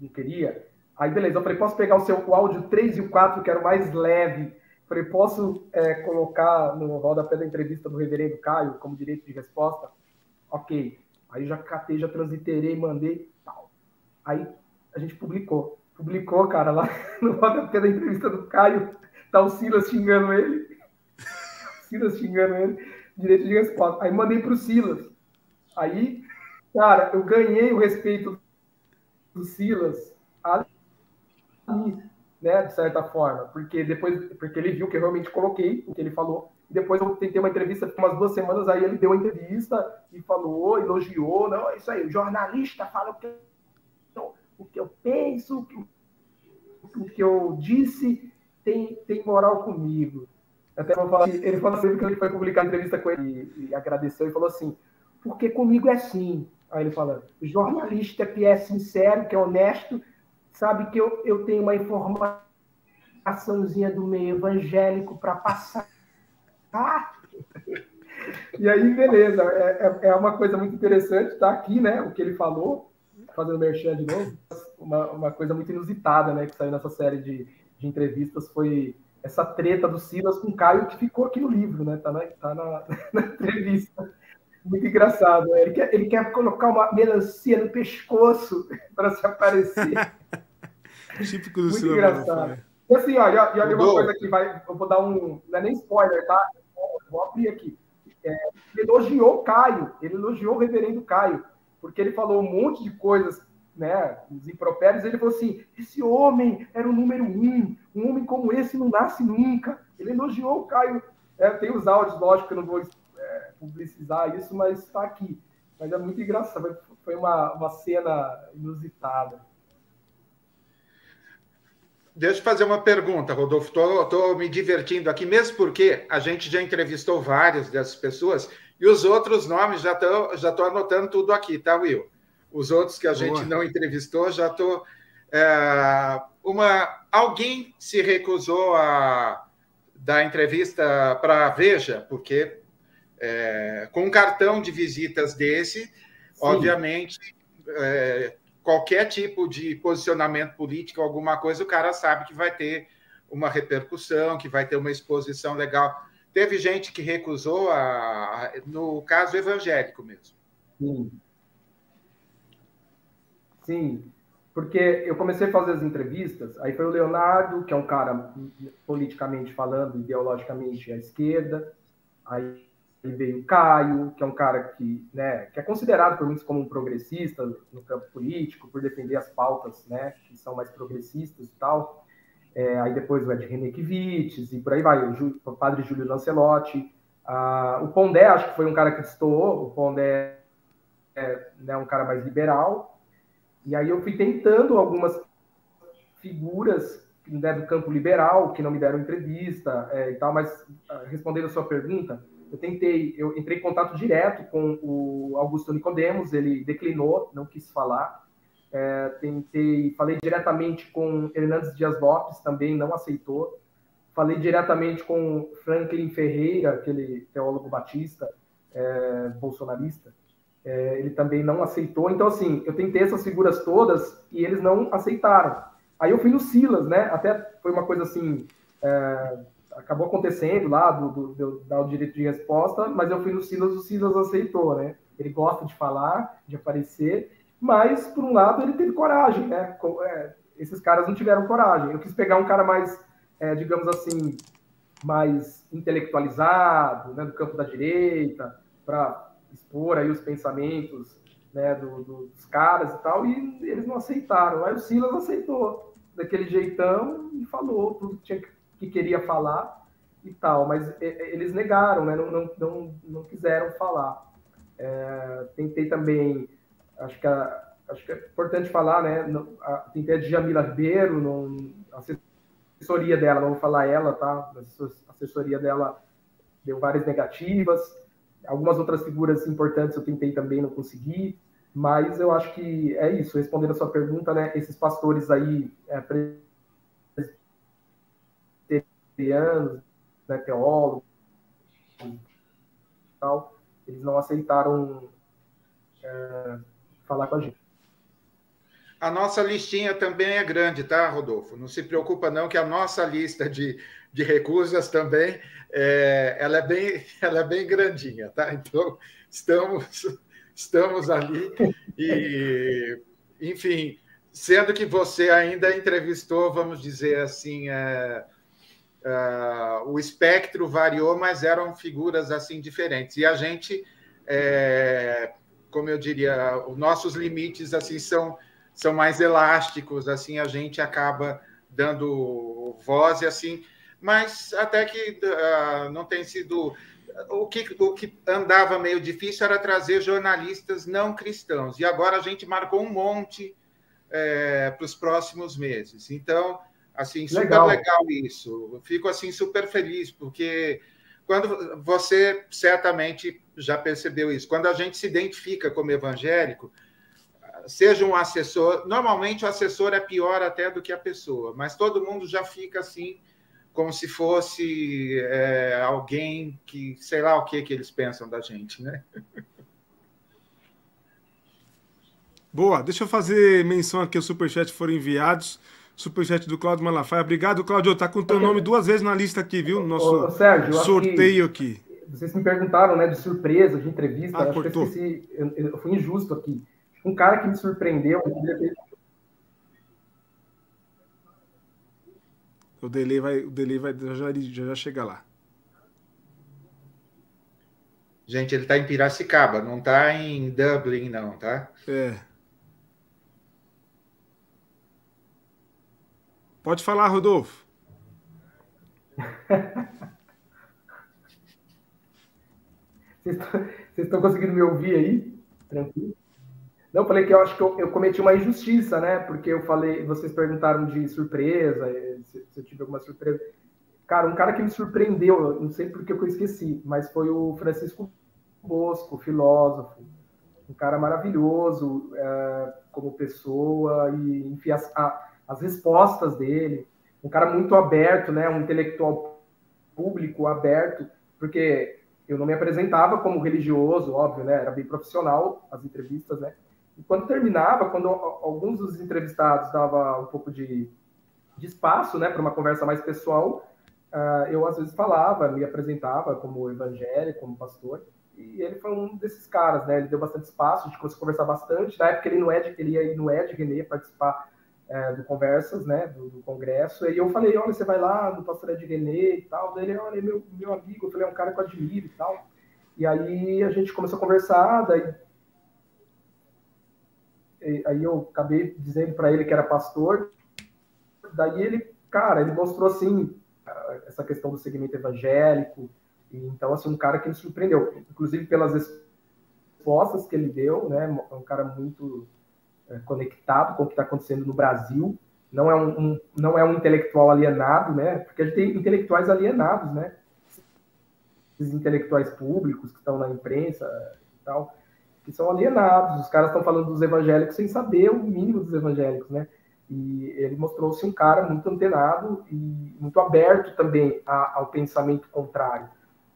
não queria. Aí, beleza, eu falei, posso pegar o seu o áudio 3 e o 4, que era o mais leve. Falei, posso é, colocar no rodapé da entrevista do reverendo Caio como direito de resposta? Ok. Aí já catei, já transiterei, mandei, tal. Aí a gente publicou. Publicou, cara, lá no rodapé da entrevista do Caio, tá o Silas xingando ele. Silas xingando ele, direito de resposta. Aí mandei para o Silas. Aí, cara, eu ganhei o respeito do Silas ali, né, de certa forma, porque depois, porque ele viu que eu realmente coloquei o que ele falou. Depois eu tentei uma entrevista umas duas semanas, aí ele deu a entrevista e falou, elogiou, não, é isso aí, o jornalista fala o que eu, o que eu penso, o que, o que eu disse tem, tem moral comigo. Até vou falar, ele falou assim que ele foi publicar a entrevista com ele e, e agradeceu e falou assim: porque comigo é assim. Aí ele fala: jornalista que é sincero, que é honesto, sabe que eu, eu tenho uma informaçãozinha do meio evangélico para passar. E aí, beleza, é, é, é uma coisa muito interessante, tá aqui, né? O que ele falou, fazendo merchan de novo, uma, uma coisa muito inusitada, né? Que saiu nessa série de, de entrevistas foi essa treta do Silas com o Caio que ficou aqui no livro, né? Tá na, tá na, na entrevista. Muito engraçado. Né? Ele quer, ele quer colocar uma melancia no pescoço para se aparecer. Típico do Muito Silas. engraçado. E assim, olha, olha uma coisa que vai. Eu vou dar um. Não é nem spoiler, tá? Vou abrir aqui. É, elogiou o Caio, ele elogiou o reverendo Caio, porque ele falou um monte de coisas né, os impropérios, ele falou assim: esse homem era o número um, um homem como esse não nasce nunca. Ele elogiou o Caio. É, tem os áudios, lógico que eu não vou é, publicizar isso, mas está aqui. Mas é muito engraçado, foi uma, uma cena inusitada. Deixa eu fazer uma pergunta, Rodolfo. Estou me divertindo aqui, mesmo porque a gente já entrevistou várias dessas pessoas e os outros nomes já estou já tô anotando tudo aqui, tá, Will? Os outros que a Boa. gente não entrevistou, já estou. É, uma, alguém se recusou a dar entrevista para a Veja, porque é, com um cartão de visitas desse, Sim. obviamente, é, qualquer tipo de posicionamento político, alguma coisa, o cara sabe que vai ter uma repercussão, que vai ter uma exposição legal. Teve gente que recusou, a, no caso evangélico mesmo. Sim. Sim, porque eu comecei a fazer as entrevistas, aí foi o Leonardo, que é um cara politicamente falando, ideologicamente à esquerda, aí veio o Caio, que é um cara que, né, que é considerado por muitos como um progressista no campo político, por defender as pautas, né, que são mais progressistas e tal. É, aí depois o Ed Renekiewicz e por aí vai, o, o padre Júlio Lancelotti. Ah, o Pondé, acho que foi um cara que estourou, o Pondé é né, um cara mais liberal, e aí eu fui tentando algumas figuras né, do campo liberal que não me deram entrevista é, e tal, mas ah, respondendo a sua pergunta, eu tentei, eu entrei em contato direto com o Augusto Nicodemos, ele declinou, não quis falar. É, tentei, falei diretamente com Hernandes Dias Lopes, também não aceitou. Falei diretamente com Franklin Ferreira, aquele teólogo batista, é, bolsonarista, é, ele também não aceitou. Então, assim, eu tentei essas figuras todas e eles não aceitaram. Aí eu fui no Silas, né? Até foi uma coisa assim, é, acabou acontecendo lá, do, do, do, dar o direito de resposta, mas eu fui no Silas, o Silas aceitou, né? Ele gosta de falar, de aparecer, mas, por um lado, ele teve coragem, né? É, esses caras não tiveram coragem. Eu quis pegar um cara mais, é, digamos assim, mais intelectualizado, né, do campo da direita, para expor aí os pensamentos né, do, do, dos caras e tal, e eles não aceitaram. Aí o Silas aceitou daquele jeitão e falou tudo que, tinha, que queria falar e tal, mas eles negaram, né, não, não, não, não quiseram falar. É, tentei também, acho que, a, acho que é importante falar, né, a, tentei a Djamila Ribeiro, a assessoria dela, não vou falar ela, tá, a assessoria dela deu várias negativas, algumas outras figuras importantes eu tentei também, não consegui, mas eu acho que é isso, respondendo a sua pergunta, né? Esses pastores aí, é, presbiterianos, né, teólogos, tal, eles não aceitaram é, falar com a gente. A nossa listinha também é grande, tá, Rodolfo? Não se preocupa não que a nossa lista de, de recusas também é, ela é bem ela é bem grandinha, tá? Então estamos estamos ali e, enfim, sendo que você ainda entrevistou, vamos dizer assim, é, é, o espectro variou, mas eram figuras assim diferentes. E a gente, é, como eu diria, os nossos limites assim são são mais elásticos, assim a gente acaba dando voz e assim, mas até que uh, não tem sido o que, o que andava meio difícil era trazer jornalistas não cristãos. E agora a gente marcou um monte é, para os próximos meses. Então, assim, super legal. isso. fico assim super feliz, porque quando você certamente já percebeu isso, quando a gente se identifica como evangélico, seja um assessor, normalmente o assessor é pior até do que a pessoa, mas todo mundo já fica assim como se fosse é, alguém que sei lá o que que eles pensam da gente, né? Boa, deixa eu fazer menção aqui, os superchats foram enviados. Superchat do Cláudio Malafaia. Obrigado, Cláudio. Tá com o teu nome duas vezes na lista aqui, viu? Nosso Ô, Sérgio, sorteio aqui. Vocês me perguntaram, né, de surpresa, de entrevista. Ah, cortou. eu, esqueci, eu, eu fui injusto aqui. Um cara que me surpreendeu, O delay vai, o delay vai já, já, já chega lá. Gente, ele está em Piracicaba, não está em Dublin, não, tá? É. Pode falar, Rodolfo. Vocês estão conseguindo me ouvir aí? Tranquilo? Não, eu falei que eu acho que eu, eu, cometi uma injustiça, né? Porque eu falei, vocês perguntaram de surpresa, eh, se, se, eu tive alguma surpresa. Cara, um cara que me surpreendeu, não sei porque eu esqueci, mas foi o Francisco Bosco, filósofo. Um cara maravilhoso é, como pessoa, e enfim, a, as respostas dele. Um cara muito aberto, né? Um intelectual público aberto, porque eu não me apresentava como religioso, óbvio, né? Era bem profissional as entrevistas, né? E quando terminava, quando alguns dos entrevistados dava um pouco de, de espaço, né, para uma conversa mais pessoal, uh, eu às vezes falava, me apresentava como evangélico, como pastor, e ele foi um desses caras, né? Ele deu bastante espaço, a gente começou a conversar bastante. Na época ele não é de, ele ia ir no Ed René participar é, do Conversas, né? Do, do, congresso. E eu falei, olha, você vai lá no pastor Ed René e tal. Daí ele, olha, meu, meu amigo, eu falei, é um cara que eu admiro e tal. E aí a gente começou a conversar, daí aí eu acabei dizendo para ele que era pastor. Daí ele, cara, ele mostrou assim essa questão do segmento evangélico. E, então, assim, um cara que me surpreendeu, inclusive pelas respostas que ele deu, né? É um cara muito conectado com o que está acontecendo no Brasil. Não é um, um, não é um intelectual alienado, né? Porque a gente tem intelectuais alienados, né? Esses intelectuais públicos que estão na imprensa e tal que são alienados. Os caras estão falando dos evangélicos sem saber o mínimo dos evangélicos, né? E ele mostrou-se um cara muito antenado e muito aberto também ao pensamento contrário.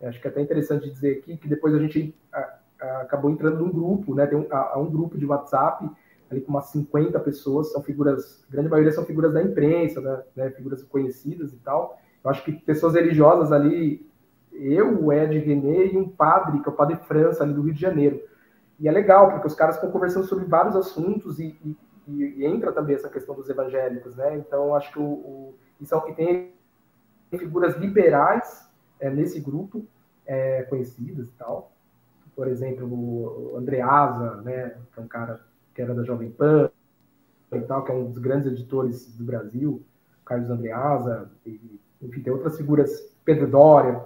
Acho que é até interessante dizer aqui que depois a gente a, a, acabou entrando num grupo, né? Tem um, a, um grupo de WhatsApp ali com umas 50 pessoas, são figuras, grande maioria são figuras da imprensa, né? né figuras conhecidas e tal. Eu acho que pessoas religiosas ali, eu, o Ed René e um padre, que é o Padre França, ali do Rio de Janeiro. E é legal, porque os caras estão conversando sobre vários assuntos e, e, e, entra também essa questão dos evangélicos, né? Então, acho que o, o são, e tem figuras liberais é, nesse grupo, é, conhecidas e tal. Por exemplo, o Andreasa, né, que é um cara que era da Jovem Pan e tal, que é um dos grandes editores do Brasil, Carlos Andreasa, e, enfim, tem outras figuras, Pedro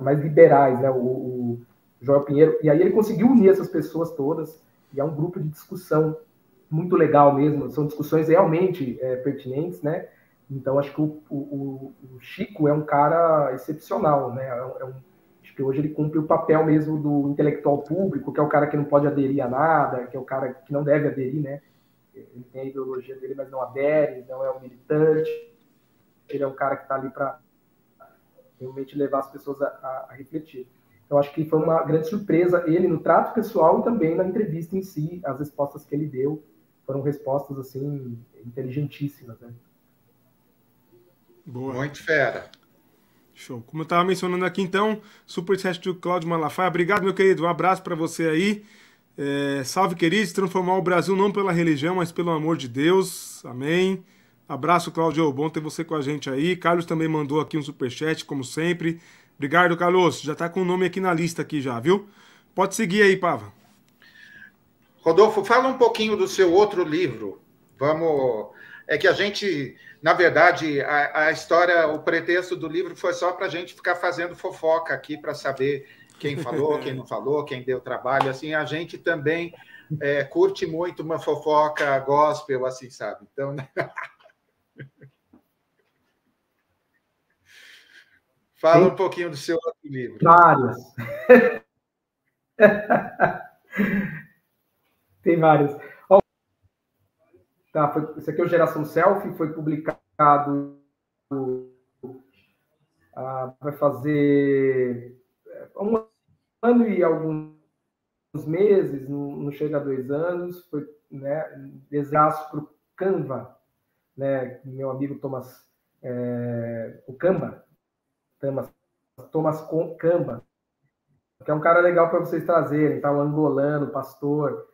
mais liberais, né, o, o Joel Pinheiro, e aí ele conseguiu unir essas pessoas todas, e é um grupo de discussão muito legal mesmo, são discussões realmente é, pertinentes, né, então acho que o, o, o, Chico é um cara excepcional, né, é um, é que hoje ele cumpre o papel mesmo do intelectual público, que é o cara que não pode aderir a nada, que é o cara que não deve aderir, né, ele tem a ideologia dele, mas não adere, não é um militante, ele é um cara que está ali para realmente levar as pessoas a, a, a refletir. Eu acho que foi uma grande surpresa ele no trato pessoal e também na entrevista em si, as respostas que ele deu foram respostas assim inteligentíssimas, né? Boa. Muito fera. Show. Como eu estava mencionando aqui, então, superchat do Cláudio Malafaia. Obrigado, meu querido. Um abraço para você aí. É, salve, queridos. Transformar o Brasil não pela religião, mas pelo amor de Deus. Amém. Abraço, Cláudio. Bom ter você com a gente aí. Carlos também mandou aqui um superchat, como sempre. Obrigado, Carlos. Já está com o nome aqui na lista aqui já, viu? Pode seguir aí, Pava. Rodolfo, fala um pouquinho do seu outro livro. Vamos. É que a gente, na verdade, a, a história, o pretexto do livro foi só para a gente ficar fazendo fofoca aqui para saber quem falou, quem não falou, quem deu trabalho. Assim, a gente também é, curte muito uma fofoca gospel, assim, sabe? Então. Né? Fala Tem... um pouquinho do seu outro livro. Vários. Tem vários. Tá, foi, esse aqui é o Geração Selfie, foi publicado. Ah, vai fazer é, um ano e alguns meses, não, chega a dois anos, foi né, desenhaço para o Canva, né, meu amigo Thomas, é, o Canva, Thomas, Thomas Camba, que é um cara legal para vocês trazerem, tá? Um angolano, pastor,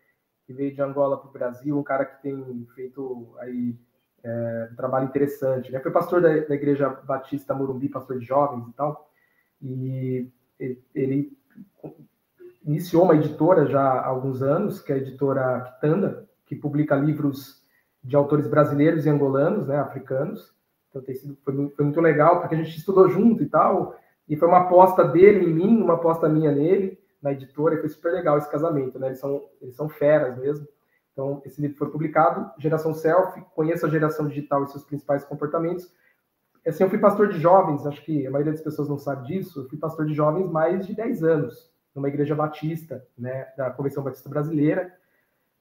que veio de Angola para o Brasil, um cara que tem feito aí é, um trabalho interessante, né? Foi pastor da, da, Igreja Batista Morumbi, pastor de jovens e tal, e ele iniciou uma editora já há alguns anos, que é a editora Kitanda, que publica livros de autores brasileiros e angolanos, né, africanos, então tem sido, foi, foi, muito legal, porque a gente estudou junto e tal. E foi uma aposta dele em mim, uma aposta minha nele, na editora, e foi super legal esse casamento, né? Eles são, eles são feras mesmo. Então, esse livro foi publicado, Geração Selfie, Conheça a Geração Digital e seus principais comportamentos. Assim, eu fui pastor de jovens, acho que a maioria das pessoas não sabe disso, eu fui pastor de jovens mais de 10 anos, numa igreja batista, né, da Convenção Batista Brasileira,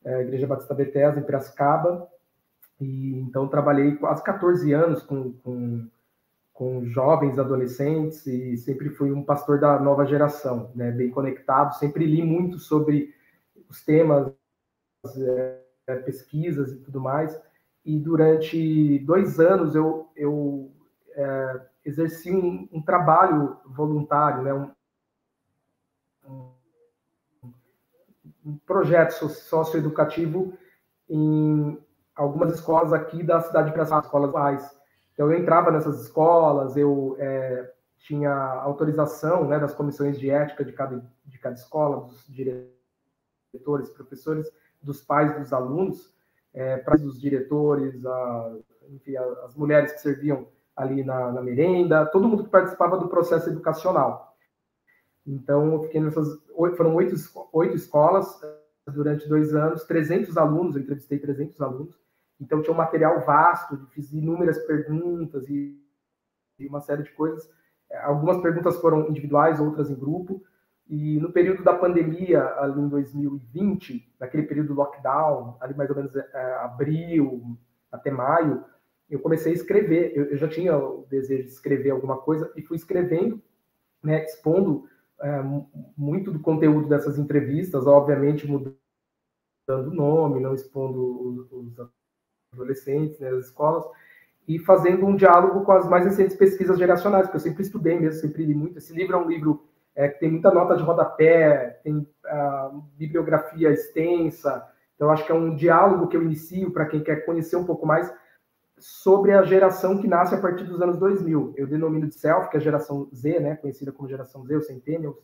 é, Igreja Batista Bethesda, em Piracicaba, e então trabalhei quase 14 anos com, com, com jovens, adolescentes e sempre fui um pastor da nova geração, né, bem conectado. Sempre li muito sobre os temas, é, pesquisas e tudo mais. E durante dois anos eu, eu é, exerci um, um, trabalho voluntário, né, um, um projeto socioeducativo em algumas escolas aqui da cidade de Piracicaba, escolas rurais. Então, eu entrava nessas escolas, eu é, tinha autorização né, das comissões de ética de cada, de cada escola, dos diretores, professores, dos pais dos alunos, é, para os diretores, a, enfim, as mulheres que serviam ali na, na, merenda, todo mundo que participava do processo educacional. Então, eu fiquei nessas, foram oito, oito escolas durante dois anos, 300 alunos, eu entrevistei 300 alunos, então tinha um material vasto, fiz inúmeras perguntas e, uma série de coisas. Algumas perguntas foram individuais, outras em grupo. E no período da pandemia, ali em 2020, naquele período do lockdown, ali mais ou menos é, abril até maio, eu comecei a escrever. Eu, eu, já tinha o desejo de escrever alguma coisa e fui escrevendo, né, expondo é, muito do conteúdo dessas entrevistas, obviamente mudando o nome, não expondo os, os adolescentes, né, as escolas. e fazendo um diálogo com as mais recentes pesquisas geracionais, porque eu sempre estudei mesmo, sempre li muito. Esse livro é um livro é, que tem muita nota de rodapé, tem uh, bibliografia extensa, então acho que é um diálogo que eu inicio para quem quer conhecer um pouco mais sobre a geração que nasce a partir dos anos 2000. Eu denomino de self, que é a geração Z, né, conhecida como geração Z, os Centennials.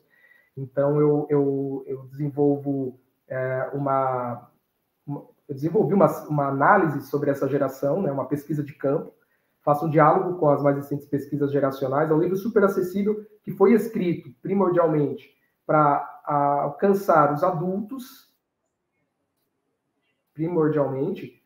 Então eu, eu, eu desenvolvo é, uma, eu desenvolvi uma, uma análise sobre essa geração, né, uma pesquisa de campo, faço um diálogo com as mais recentes pesquisas geracionais. É um livro super acessível que foi escrito primordialmente para alcançar os adultos, primordialmente,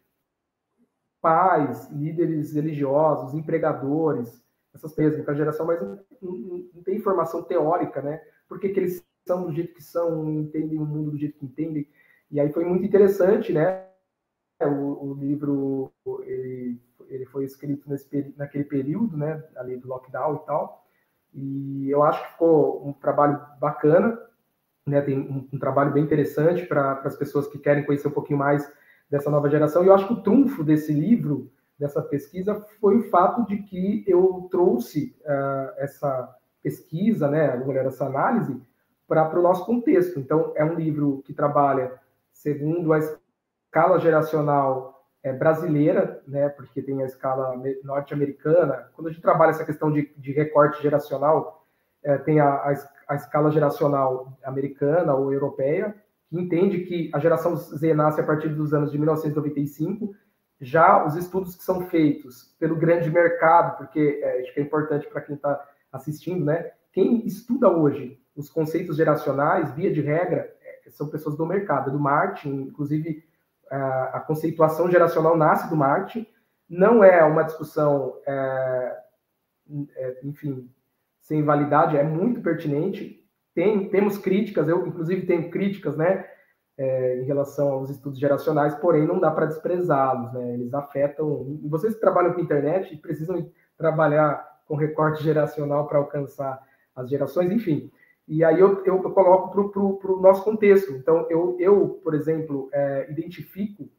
pais, líderes religiosos, empregadores, essas pessoas, a geração mais não, não, tem informação teórica, né? Por que, que eles são do jeito que são, entendem o mundo do jeito que entendem. E aí foi muito interessante, né? O, o livro ele, ele foi escrito nesse, naquele período, né, ali do lockdown e tal. E eu acho que ficou um trabalho bacana, né, tem um, um trabalho bem interessante para as pessoas que querem conhecer um pouquinho mais dessa nova geração. E eu acho que o trunfo desse livro, dessa pesquisa, foi o fato de que eu trouxe uh, essa pesquisa, né, essa análise, para o nosso contexto. Então, é um livro que trabalha segundo a escala geracional é, brasileira, né, porque tem a escala norte-americana. Quando a gente trabalha essa questão de, de recorte geracional, é, tem a, a, a, escala geracional americana ou europeia, que entende que a geração Z nasce a partir dos anos de 1995. Já os estudos que são feitos pelo grande mercado, porque é, acho que é importante para quem está assistindo, né? Quem estuda hoje os conceitos geracionais, via de regra, são pessoas do mercado, do marketing, inclusive a, conceituação geracional nasce do marketing, não é uma discussão, é, é, enfim, sem validade, é muito pertinente. Tem, temos críticas, eu inclusive tenho críticas, né, é, em relação aos estudos geracionais, porém não dá para desprezá-los, né? Eles afetam. Vocês que trabalham com internet precisam trabalhar com recorte geracional para alcançar as gerações, enfim. E aí eu, eu, eu coloco para o nosso contexto. Então, eu, eu por exemplo, é, identifico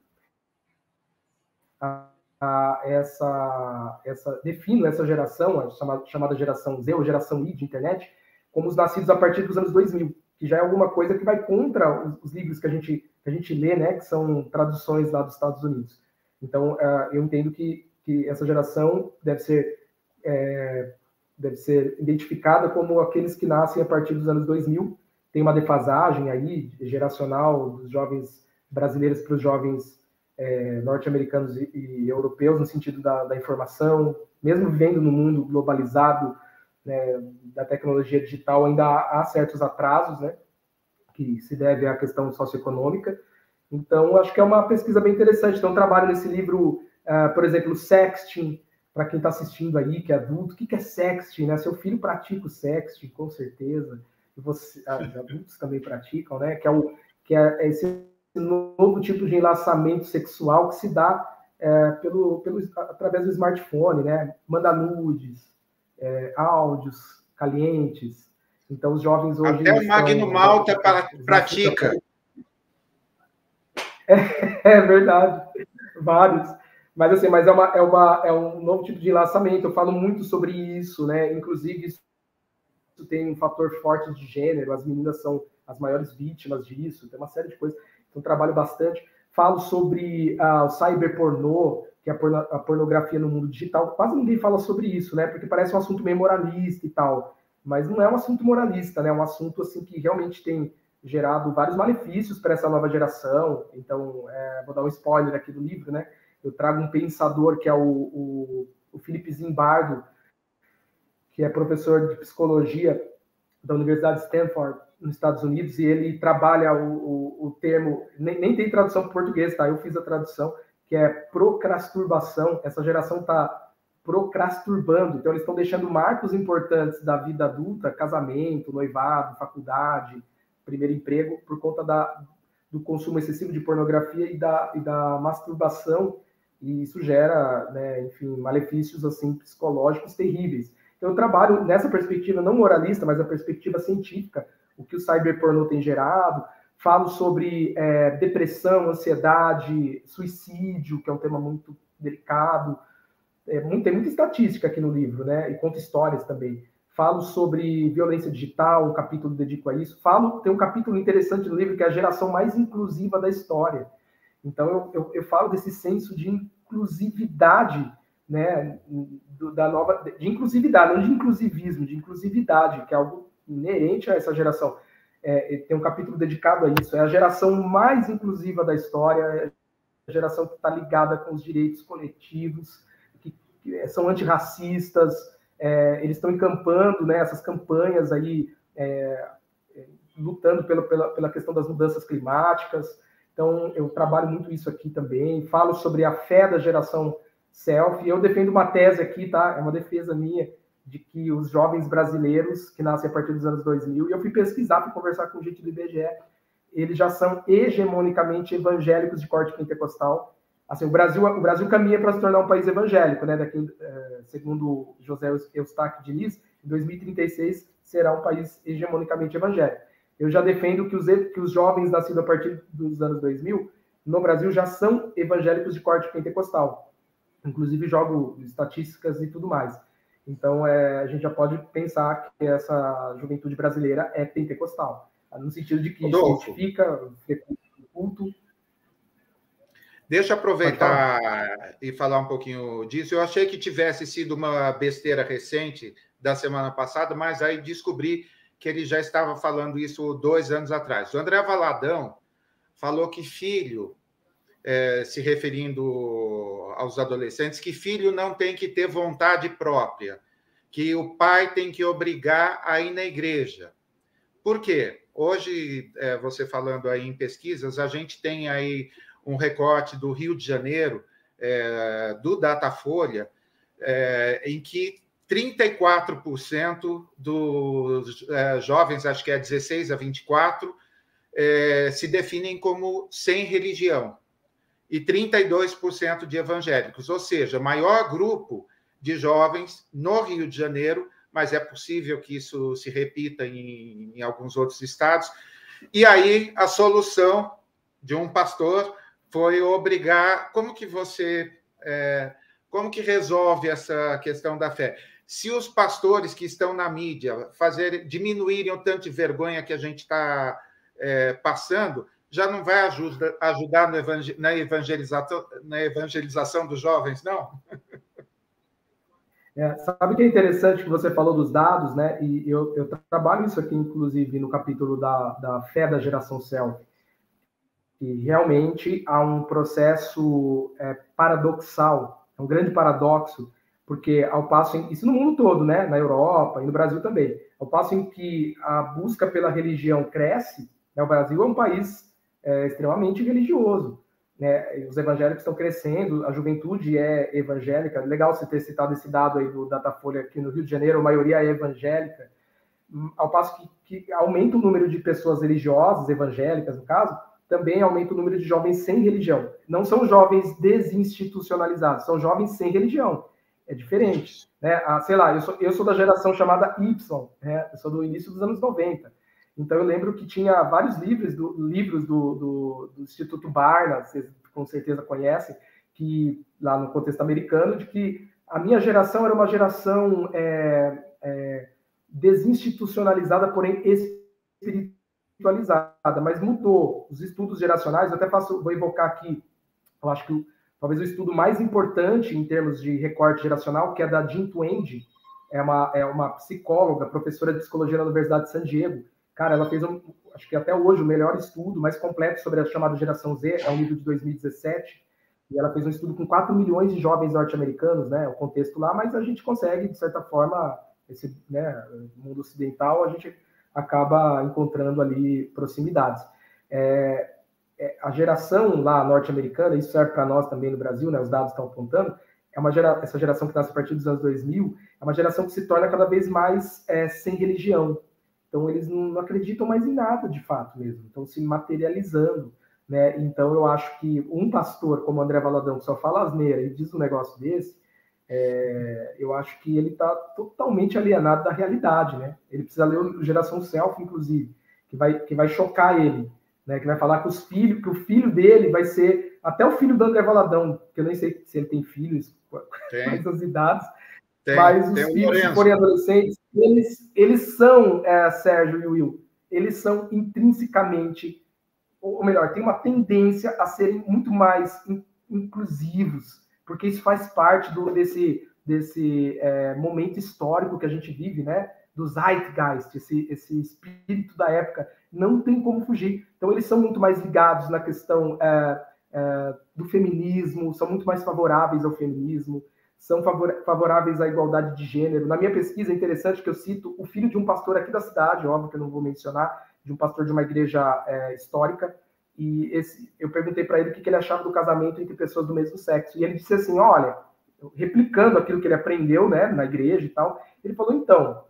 a, a, essa, essa, defino essa geração, a chamada, chamada geração Z ou geração I de internet, como os nascidos a partir dos anos 2000, que já é alguma coisa que vai contra os, os livros que a gente que a gente lê, né, que são traduções lá dos Estados Unidos. Então, uh, eu entendo que, que essa geração deve ser é, deve ser identificada como aqueles que nascem a partir dos anos 2000. Tem uma defasagem aí geracional dos jovens brasileiros para os jovens é, norte-americanos e, e, europeus no sentido da, da, informação, mesmo vivendo no mundo globalizado né, da tecnologia digital, ainda há, há, certos atrasos, né, que se deve à questão socioeconômica. Então, acho que é uma pesquisa bem interessante. Então, trabalho nesse livro, uh, por exemplo, Sexting, para quem está assistindo aí, que é adulto, o que, que é sexting, né? Seu filho pratica o sexting, com certeza. E você, os adultos também praticam, né? Que é, o, que é esse novo tipo de enlaçamento sexual que se dá é, pelo, pelo, através do smartphone, né? Manda nudes, é, áudios calientes. Então, os jovens hoje. Até o Magno Malta pratica. É, é verdade. Vários. Mas assim, mas é, uma, é, uma, é um novo tipo de enlaçamento. Eu falo muito sobre isso, né? Inclusive, isso tem um fator forte de gênero, as meninas são as maiores vítimas disso, tem uma série de coisas. Então, trabalho bastante. Falo sobre uh, o cyberpornô, que é a, porno, a, pornografia no mundo digital. Quase ninguém fala sobre isso, né? Porque parece um assunto meio moralista e tal. Mas não é um assunto moralista, né? É um assunto assim que realmente tem gerado vários malefícios para essa nova geração. Então, é, vou dar um spoiler aqui do livro, né? Eu trago um pensador que é o, o, o Felipe Zimbardo, que é professor de psicologia da Universidade de Stanford, nos Estados Unidos, e ele trabalha o, o, o termo, nem, nem, tem tradução para português, tá? Eu fiz a tradução, que é procrasturbação. Essa geração está procrasturbando, então eles estão deixando marcos importantes da vida adulta, casamento, noivado, faculdade, primeiro emprego, por conta da, do consumo excessivo de pornografia e da, e da masturbação e isso gera, né, enfim, malefícios assim psicológicos terríveis. Então, eu trabalho nessa perspectiva não moralista, mas a perspectiva científica, o que o cyberpornô tem gerado. Falo sobre é, depressão, ansiedade, suicídio, que é um tema muito delicado. é, muito, tem muita estatística aqui no livro, né? E conta histórias também. Falo sobre violência digital, um capítulo dedico a isso. Falo, tem um capítulo interessante no livro que é a geração mais inclusiva da história. Então, eu, eu, eu falo desse senso de inclusividade, né? Do, da nova, de inclusividade, não de inclusivismo, de inclusividade, que é algo inerente a essa geração. É, tem um capítulo dedicado a isso. É a geração mais inclusiva da história, é a geração que está ligada com os direitos coletivos, que, que são antirracistas, é, eles estão encampando né, essas campanhas aí, é, lutando pela, pela, pela questão das mudanças climáticas. Então, eu trabalho muito isso aqui também. Falo sobre a fé da geração selfie. Eu defendo uma tese aqui, tá? É uma defesa minha, de que os jovens brasileiros que nascem a partir dos anos 2000, e eu fui pesquisar para conversar com gente do IBGE, eles já são hegemonicamente evangélicos de corte pentecostal. Assim, o Brasil, o Brasil caminha para se tornar um país evangélico, né? Daqui, é, segundo José Eustáquio Diniz, em 2036 será um país hegemonicamente evangélico. Eu já defendo que os, que os jovens nascidos a partir dos anos 2000 no Brasil já são evangélicos de corte pentecostal. Inclusive jogo estatísticas e tudo mais. Então, é, a gente já pode pensar que essa juventude brasileira é pentecostal, no sentido de que Rodolfo. se identifica, culto. Deixa eu aproveitar e falar um pouquinho disso. Eu achei que tivesse sido uma besteira recente da semana passada, mas aí descobri que ele já estava falando isso dois anos atrás. O André Valadão falou que filho, é, se referindo aos adolescentes que filho não tem que ter vontade própria, que o pai tem que obrigar a ir na igreja. Por quê? Hoje, é, você falando aí em pesquisas, a gente tem aí um recorte do Rio de Janeiro, é, do Datafolha, é, em que 34% dos é, jovens, acho que é 16 a 24, é, se definem como sem religião e 32% de evangélicos, ou seja, maior grupo de jovens no Rio de Janeiro, mas é possível que isso se repita em, em alguns outros estados. E aí a solução de um pastor foi obrigar. Como que você, é, como que resolve essa questão da fé? Se os pastores que estão na mídia fazer diminuírem o tanto de vergonha que a gente está é, passando, já não vai ajuda, ajudar evangel, na, evangelização, na evangelização dos jovens, não? É, sabe que é interessante que você falou dos dados, né? E eu, eu trabalho isso aqui, inclusive, no capítulo da, da fé da geração selfie. E realmente há um processo é, paradoxal, é um grande paradoxo, porque ao passo em, isso no mundo todo, né? Na Europa e no Brasil também, ao passo em que a busca pela religião cresce, né, o Brasil é um país é, extremamente religioso. Né? Os evangélicos estão crescendo, a juventude é evangélica. Legal você ter citado esse dado aí do Datafolha aqui no Rio de Janeiro, a maioria é evangélica. Ao passo que, que aumenta o número de pessoas religiosas, evangélicas no caso, também aumenta o número de jovens sem religião. Não são jovens desinstitucionalizados, são jovens sem religião. É diferente. Né? Ah, sei lá, eu sou, eu sou da geração chamada Y, né? eu sou do início dos anos 90. Então eu lembro que tinha vários livros do, livros do, do, do Instituto Barna, vocês com certeza conhecem, que lá no contexto americano, de que a minha geração era uma geração é, é, desinstitucionalizada, porém espiritualizada, mas mudou. Os estudos geracionais, eu até faço, vou evocar aqui, eu acho que talvez o estudo mais importante em termos de recorte geracional, que é da Jean Twenge, é uma, é uma psicóloga, professora de psicologia na Universidade de San Diego, Cara, ela fez, um, acho que até hoje, o melhor estudo mais completo sobre a chamada geração Z, é um livro de 2017, e ela fez um estudo com 4 milhões de jovens norte-americanos, né, o contexto lá, mas a gente consegue, de certa forma, esse né, mundo ocidental, a gente acaba encontrando ali proximidades. É, a geração lá norte-americana, isso serve para nós também no Brasil, né, os dados estão apontando, é uma gera, essa geração que nasce a partir dos anos 2000, é uma geração que se torna cada vez mais é, sem religião, então, eles não, acreditam mais em nada, de fato mesmo. Estão se materializando. Né? Então, eu acho que um pastor como André Valadão, que só fala asneira e diz um negócio desse, é, eu acho que ele está totalmente alienado da realidade. Né? Ele precisa ler o Geração Self, inclusive, que vai, que vai chocar ele. Né? Que vai falar que, os filhos, que o filho dele vai ser até o filho do André Valadão, que eu nem sei se ele tem filhos, tem. quais as idades, tem, mas os filhos, se forem adolescentes, eles, eles são, é, Sérgio e Will, eles são intrinsecamente, ou melhor, tem uma tendência a serem muito mais in, inclusivos, porque isso faz parte do, desse, desse é, momento histórico que a gente vive, né? Do Zeitgeist, esse, esse espírito da época, não tem como fugir. Então, eles são muito mais ligados na questão é, é, do feminismo, são muito mais favoráveis ao feminismo, são favoráveis à igualdade de gênero. Na minha pesquisa, é interessante que eu cito o filho de um pastor aqui da cidade, óbvio que eu não vou mencionar, de um pastor de uma igreja é, histórica, e esse, eu perguntei para ele o que, que ele achava do casamento entre pessoas do mesmo sexo. E ele disse assim: olha, replicando aquilo que ele aprendeu né, na igreja e tal, ele falou: então,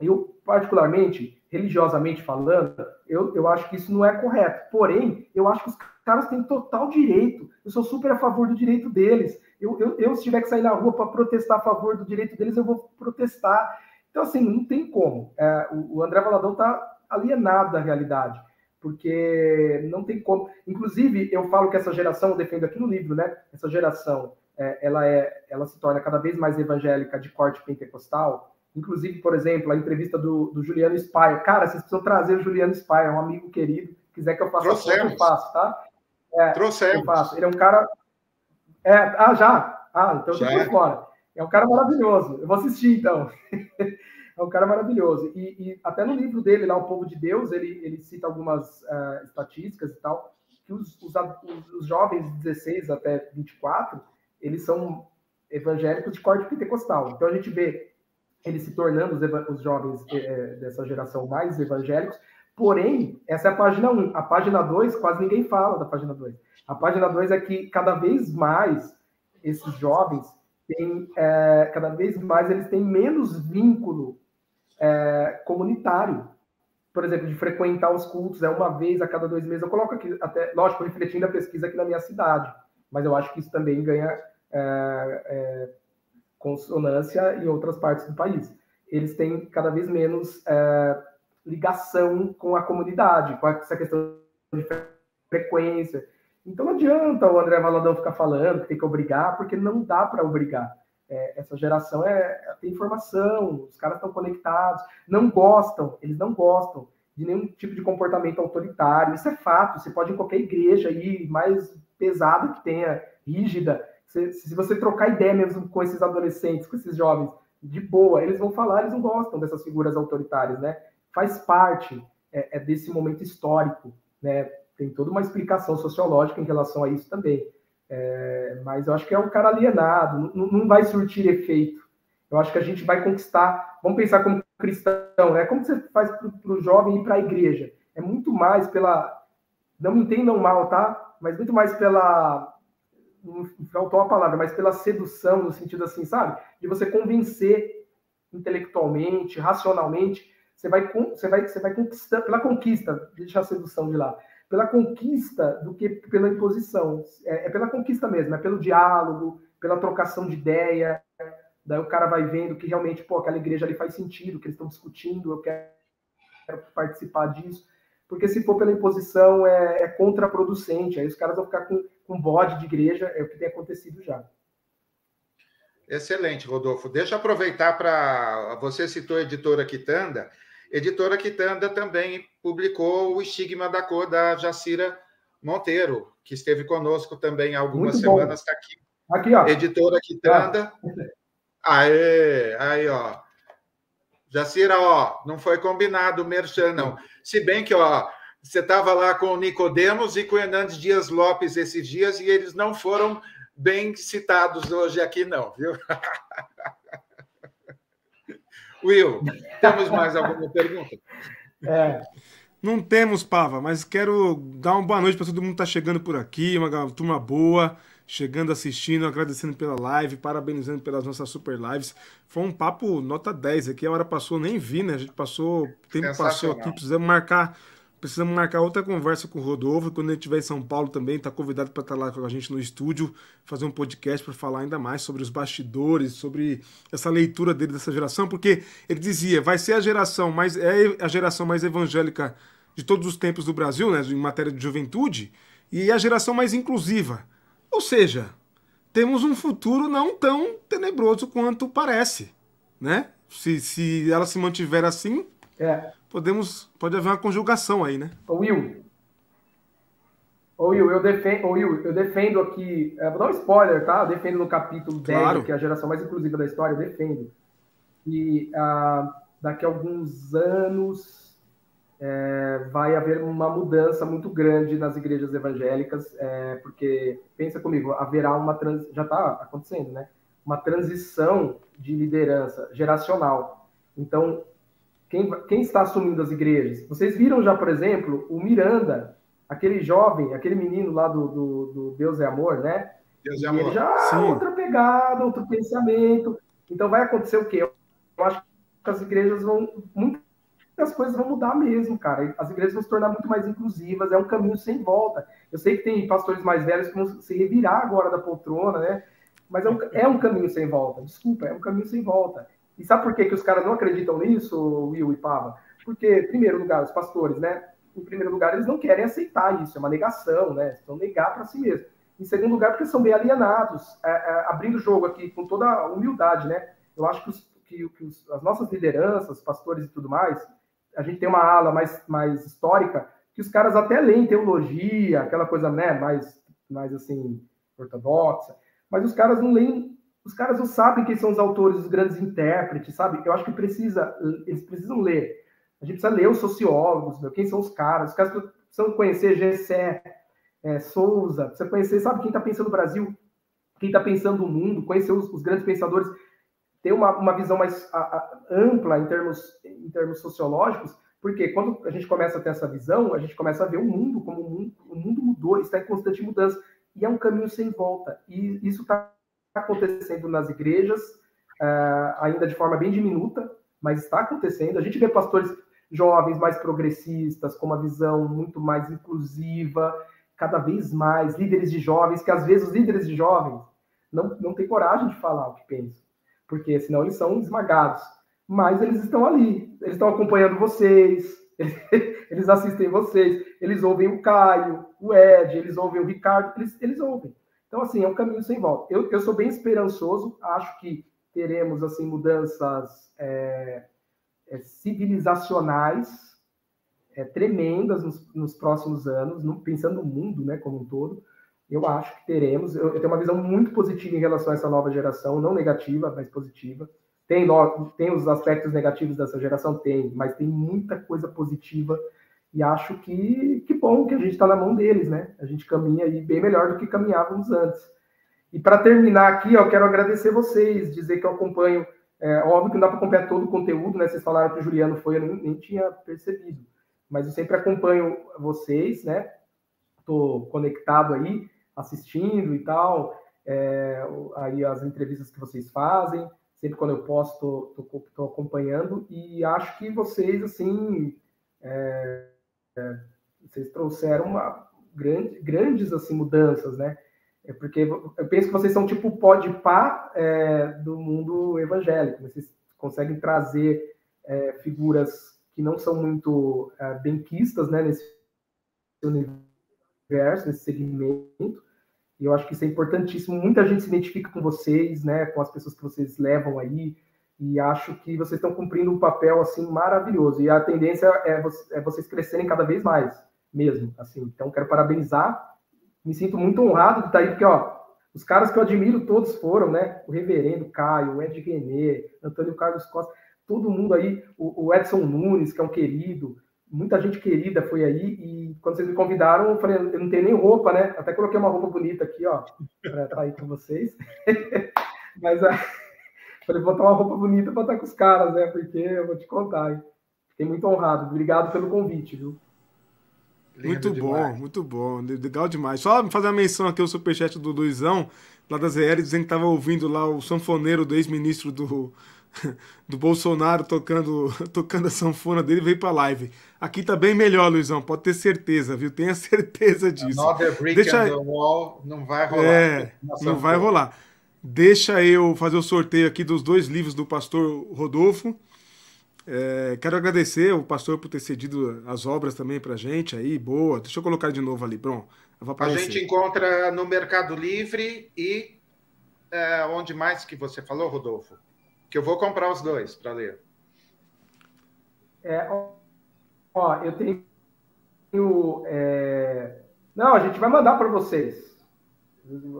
eu, particularmente, religiosamente falando, eu, eu acho que isso não é correto. Porém, eu acho que os caras têm total direito. Eu sou super a favor do direito deles. Eu, eu, eu se tiver que sair na rua para protestar a favor do direito deles, eu vou protestar. Então, assim, não tem como. É, o, o André Valadão está alienado da realidade, porque não tem como. Inclusive, eu falo que essa geração, eu defendo aqui no livro, né? Essa geração, é, ela, é, ela se torna cada vez mais evangélica de corte pentecostal. Inclusive, por exemplo, a entrevista do, do Juliano Spaia. Cara, vocês precisam trazer o Juliano Spaia, é um amigo querido. Quiser que eu faça, Trouxemos. eu faço, tá? É, Trouxemos. Eu faço. Ele é um cara é, ah, já? Ah, então já. depois fora. É um cara maravilhoso. Eu vou assistir, então. é um cara maravilhoso. E, e, até no livro dele, lá, O Povo de Deus, ele, ele cita algumas uh, estatísticas e tal, que os, os, os, jovens de 16 até 24, eles são evangélicos de corte pentecostal. Então a gente vê eles se tornando os, os jovens é, dessa geração mais evangélicos, porém, essa é a página 1. A página 2, quase ninguém fala da página 2. A página 2 é que cada vez mais esses jovens têm, é, cada vez mais eles têm menos vínculo é, comunitário. Por exemplo, de frequentar os cultos é uma vez a cada dois meses. Eu coloco aqui, até, lógico, refletindo a pesquisa aqui na minha cidade, mas eu acho que isso também ganha é, consonância em outras partes do país. Eles têm cada vez menos é, ligação com a comunidade, com essa questão de frequência. Então não adianta o André Valadão ficar falando que tem que obrigar, porque não dá para obrigar. É, essa geração é, tem informação, os caras estão conectados, não gostam, eles não gostam de nenhum tipo de comportamento autoritário. Isso é fato. Você pode ir em qualquer igreja aí, mais pesada que tenha, rígida. Se, se você trocar ideia mesmo com esses adolescentes, com esses jovens, de boa, eles vão falar, eles não gostam dessas figuras autoritárias, né? Faz parte é, é desse momento histórico, né? tem toda uma explicação sociológica em relação a isso também. É, mas eu acho que é um cara alienado, não, não vai surtir efeito. Eu acho que a gente vai conquistar. Vamos pensar como cristão, né? Como você faz para o jovem ir para a igreja? É muito mais pela. Não me entendam mal, tá? Mas muito mais pela. Faltou a palavra, mas pela sedução, no sentido assim, sabe? De você convencer intelectualmente, racionalmente. Você vai, você vai, você vai conquistar, pela conquista, deixa a sedução de lado pela conquista do que pela imposição. É, é, pela conquista mesmo, é pelo diálogo, pela trocação de ideia. Daí o cara vai vendo que realmente, pô, aquela igreja ali faz sentido, que eles estão discutindo, eu quero participar disso. Porque se for pela imposição, é, é contraproducente. Aí os caras vão ficar com, com bode de igreja, é o que tem acontecido já. Excelente, Rodolfo. Deixa eu aproveitar para. Você citou a editora Quitanda. Editora Quitanda também publicou O Estigma da Cor, da Jacira Monteiro, que esteve conosco também há algumas Muito semanas, está aqui. Aqui, ó. Editora Quitanda. Ah. Aê, aí, ó. Jacira, ó, não foi combinado o Merchan, não. Se bem que, ó, você estava lá com o Nicodemos e com o Hernandes Dias Lopes esses dias e eles não foram bem citados hoje aqui, não, viu? Will, temos mais alguma pergunta? É. Não temos, Pava, mas quero dar uma boa noite para todo mundo que está chegando por aqui, uma turma boa, chegando, assistindo, agradecendo pela live, parabenizando pelas nossas super lives. Foi um papo nota 10 aqui, a hora passou, nem vi, né? A gente passou, o tempo passou aqui, precisamos marcar Precisamos marcar outra conversa com o Rodolfo. Quando ele estiver em São Paulo também, está convidado para estar tá lá com a gente no estúdio, fazer um podcast para falar ainda mais sobre os bastidores, sobre essa leitura dele dessa geração, porque ele dizia, vai ser a geração mais é a geração mais evangélica de todos os tempos do Brasil, né, em matéria de juventude. e a geração mais inclusiva. Ou seja, temos um futuro não tão tenebroso quanto parece, né? Se, se ela se mantiver assim, é. podemos pode haver uma conjugação aí, né? Ô Will, Ô Will, eu defendo, ô Will, eu defendo aqui, é, vou dar um spoiler, tá? Eu defendo no capítulo 10, claro. que é a geração mais inclusiva da história, eu defendo. E ah, daqui a alguns anos é, vai haver uma mudança muito grande nas igrejas evangélicas, é, porque, pensa comigo, haverá uma, trans, já está acontecendo, né? Uma transição de liderança geracional. Então, quem, quem está assumindo as igrejas? Vocês viram já, por exemplo, o Miranda, aquele jovem, aquele menino lá do, do, do Deus é Amor, né? Deus é Amor. Ele já Sim. outra pegada, outro pensamento. Então vai acontecer o quê? Eu acho que as igrejas vão. Muitas coisas vão mudar mesmo, cara. As igrejas vão se tornar muito mais inclusivas, é um caminho sem volta. Eu sei que tem pastores mais velhos que vão se revirar agora da poltrona, né? Mas é um, é um caminho sem volta. Desculpa, é um caminho sem volta. E sabe por que, que os caras não acreditam nisso, Will e Pava? Porque, em primeiro lugar, os pastores, né? em primeiro lugar, eles não querem aceitar isso, é uma negação, né? Estão negar para si mesmo. Em segundo lugar, porque são bem alienados. É, é, abrindo o jogo aqui com toda humildade, né? Eu acho que, os, que, que os, as nossas lideranças, pastores e tudo mais, a gente tem uma ala mais, mais histórica, que os caras até leem teologia, aquela coisa, né, mais, mais assim, ortodoxa, mas os caras não leem, os caras não sabem quem são os autores, os grandes intérpretes, sabe? Eu acho que precisa, eles precisam ler. A gente precisa ler os sociólogos, meu, quem são os caras. Os caras precisam conhecer Gessé, é, Souza, precisa conhecer, sabe, quem está pensando no Brasil, quem está pensando no mundo, conhecer os, os, grandes pensadores, ter uma, uma visão mais a, a, ampla em termos, em termos sociológicos, porque quando a gente começa a ter essa visão, a gente começa a ver o mundo como o mundo, o mundo mudou, está em constante mudança, e é um caminho sem volta. E isso está acontecendo nas igrejas, uh, ainda de forma bem diminuta, mas está acontecendo. A gente vê pastores jovens mais progressistas, com uma visão muito mais inclusiva, cada vez mais, líderes de jovens, que às vezes os líderes de jovens não, não têm coragem de falar o que pensam, porque senão eles são esmagados. Mas eles estão ali, eles estão acompanhando vocês, eles assistem vocês, eles ouvem o Caio, o Ed, eles ouvem o Ricardo, eles, eles ouvem. Então, assim, é um caminho sem volta. Eu, eu sou bem esperançoso, acho que teremos, assim, mudanças é, é, civilizacionais é, tremendas nos, nos, próximos anos, no, pensando no mundo né, como um todo. Eu acho que teremos. Eu, eu, tenho uma visão muito positiva em relação a essa nova geração, não negativa, mas positiva. Tem, tem os aspectos negativos dessa geração? Tem, mas tem muita coisa positiva. E acho que, que bom que a gente está na mão deles, né? A gente caminha aí bem melhor do que caminhávamos antes. E para terminar aqui, eu quero agradecer vocês, dizer que eu acompanho é, óbvio que não dá para acompanhar todo o conteúdo, né? Vocês falaram que o Juliano foi, eu nem, nem tinha percebido. Mas eu sempre acompanho vocês, né? Estou conectado aí, assistindo e tal. É, aí as entrevistas que vocês fazem. Sempre quando eu posso, estou acompanhando. E acho que vocês, assim, é, é, vocês trouxeram uma grande, grandes assim, mudanças, né? É porque eu penso que vocês são tipo o pó de pá é, do mundo evangélico. Vocês conseguem trazer é, figuras que não são muito é, benquistas né, nesse universo, nesse segmento. E eu acho que isso é importantíssimo. Muita gente se identifica com vocês, né, com as pessoas que vocês levam aí. E acho que vocês estão cumprindo um papel assim maravilhoso. E a tendência é, é vocês crescerem cada vez mais, mesmo. Assim, então quero parabenizar me sinto muito honrado de estar aí, porque, ó, os caras que eu admiro todos foram, né? O Reverendo Caio, o Ed Guené, Antônio Carlos Costa, todo mundo aí, o, Edson Nunes, que é um querido, muita gente querida foi aí, e quando vocês me convidaram, eu falei, eu não tenho nem roupa, né? Até coloquei uma roupa bonita aqui, ó, para estar aí com vocês. Mas a... falei, vou botar uma roupa bonita para estar com os caras, né? Porque eu vou te contar. Hein? Fiquei muito honrado. Obrigado pelo convite, viu? muito demais. bom, muito bom. Legal demais. Só fazer uma menção aqui ao superchat do Luizão, lá da ZL, dizendo que estava ouvindo lá o sanfoneiro do ex-ministro do, do Bolsonaro tocando, tocando a sanfona dele veio pra live. Aqui tá bem melhor, Luizão, pode ter certeza, viu? Tenha certeza disso. Deixa... wall não vai rolar. É, não vai rolar. Deixa eu fazer o sorteio aqui dos dois livros do pastor Rodolfo. É, quero agradecer o pastor por ter cedido as obras também para gente aí, boa. Deixa eu colocar de novo ali, pronto. A gente encontra no Mercado Livre e é, onde mais que você falou, Rodolfo? Que eu vou comprar os dois para ler. É, ó, eu tenho. É... Não, a gente vai mandar para vocês.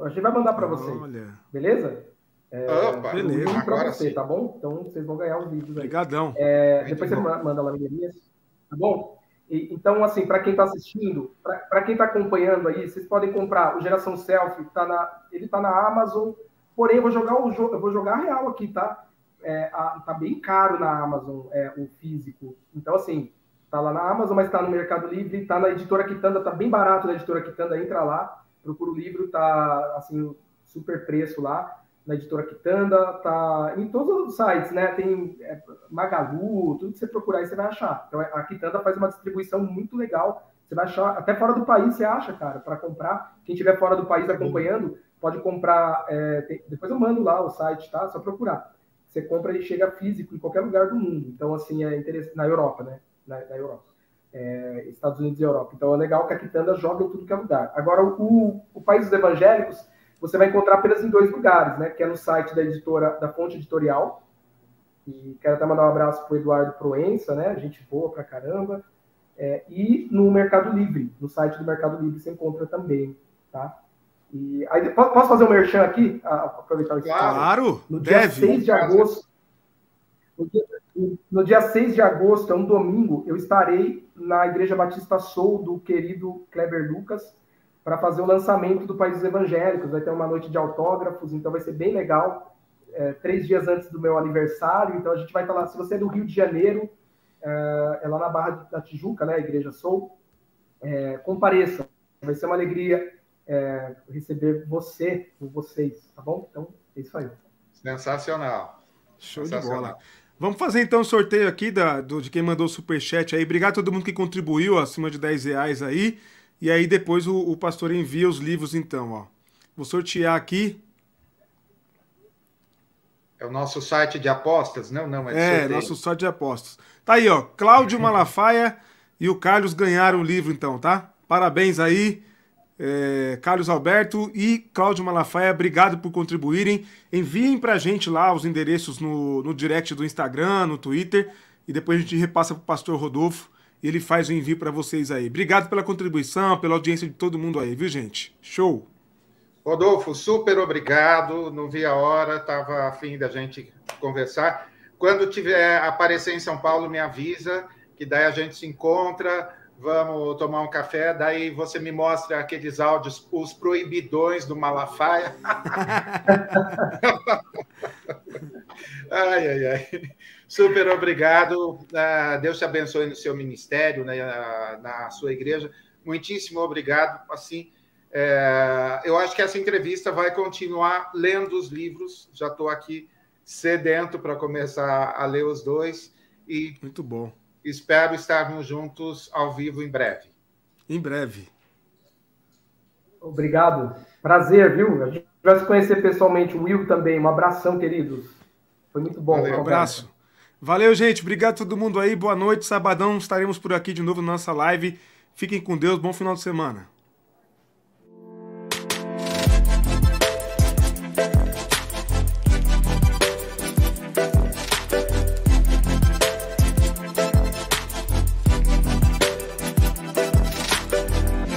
A gente vai mandar para vocês. Olha. Beleza? É, Opa, beleza. Para você, sim. tá bom? Então vocês vão ganhar os vídeos aí. Obrigadão. É, depois bom. você manda lá no tá bom? E, então, assim, para quem está assistindo, para quem está acompanhando aí, vocês podem comprar o Geração Selfie, tá na, ele está na Amazon, porém eu vou jogar o jogo, eu vou jogar real aqui, tá? É, a, tá bem caro na Amazon é, o físico. Então, assim, tá lá na Amazon, mas está no Mercado Livre, tá na editora Quitanda, tá bem barato na editora Quitanda, entra lá, procura o livro, tá assim, super preço lá na editora Quitanda, tá em todos os sites, né? Tem é, Magalu, tudo que você procurar aí você vai achar. Então a Quitanda faz uma distribuição muito legal. Você vai achar, até fora do país você acha, cara, para comprar. Quem estiver fora do país acompanhando, pode comprar. É, tem, depois eu mando lá o site, tá? Só procurar. Você compra e chega físico em qualquer lugar do mundo. Então, assim, é interessante. Na Europa, né? Na, na Europa. É, Estados Unidos e Europa. Então é legal que a Quitanda joga em tudo que é lugar. Agora, o, o País dos Evangélicos você vai encontrar apenas em dois lugares, né? Que é no site da editora, da Fonte Editorial. E quero até mandar um abraço para o Eduardo Proença, né? Gente boa pra caramba. É, e no Mercado Livre, no site do Mercado Livre você encontra também, tá? E aí, posso fazer um merchan aqui? Aproveitar esse Claro! No dia deve. 6 de agosto. No dia, no dia 6 de agosto, é um domingo, eu estarei na Igreja Batista Sou do querido Kleber Lucas para fazer o lançamento do País dos Evangélicos. Vai ter uma noite de autógrafos, então vai ser bem legal. É, três dias antes do meu aniversário, então a gente vai estar lá. Se você é do Rio de Janeiro, é, é lá na Barra da Tijuca, né? A Igreja Sou. É, compareça, vai ser uma alegria é, receber você, ou vocês, tá bom? Então é isso aí. Sensacional. Show Sensacional. de bola. Vamos fazer então o um sorteio aqui da, do, de quem mandou o superchat aí. Obrigado a todo mundo que contribuiu acima de 10 reais aí. E aí depois o, o pastor envia os livros, então, ó. Vou sortear aqui. É o nosso site de apostas, não? Não, é, é nosso site de apostas. Tá aí, ó. Cláudio Malafaia e o Carlos ganharam o livro, então, tá? Parabéns aí, é, Carlos Alberto e Cláudio Malafaia. Obrigado por contribuírem. Enviem pra gente lá os endereços no, no direct do Instagram, no Twitter. E depois a gente repassa pro pastor Rodolfo e ele faz o envio para vocês aí. Obrigado pela contribuição, pela audiência de todo mundo aí, viu, gente? Show! Rodolfo, super obrigado. Não vi a hora, estava afim da gente conversar. Quando tiver aparecer em São Paulo, me avisa, que daí a gente se encontra, vamos tomar um café, daí você me mostra aqueles áudios, os proibidões do Malafaia. ai, ai, ai. Super obrigado. Ah, Deus te abençoe no seu ministério, né, na sua igreja. Muitíssimo obrigado. Assim, é, eu acho que essa entrevista vai continuar lendo os livros. Já estou aqui sedento para começar a ler os dois. E Muito bom. Espero estarmos juntos ao vivo em breve. Em breve. Obrigado. Prazer, viu? A gente vai se conhecer pessoalmente. O Will também. Um abração, queridos. Foi muito bom. Valeu, um abraço. Valeu, gente. Obrigado a todo mundo aí. Boa noite. Sabadão estaremos por aqui de novo na nossa live. Fiquem com Deus. Bom final de semana.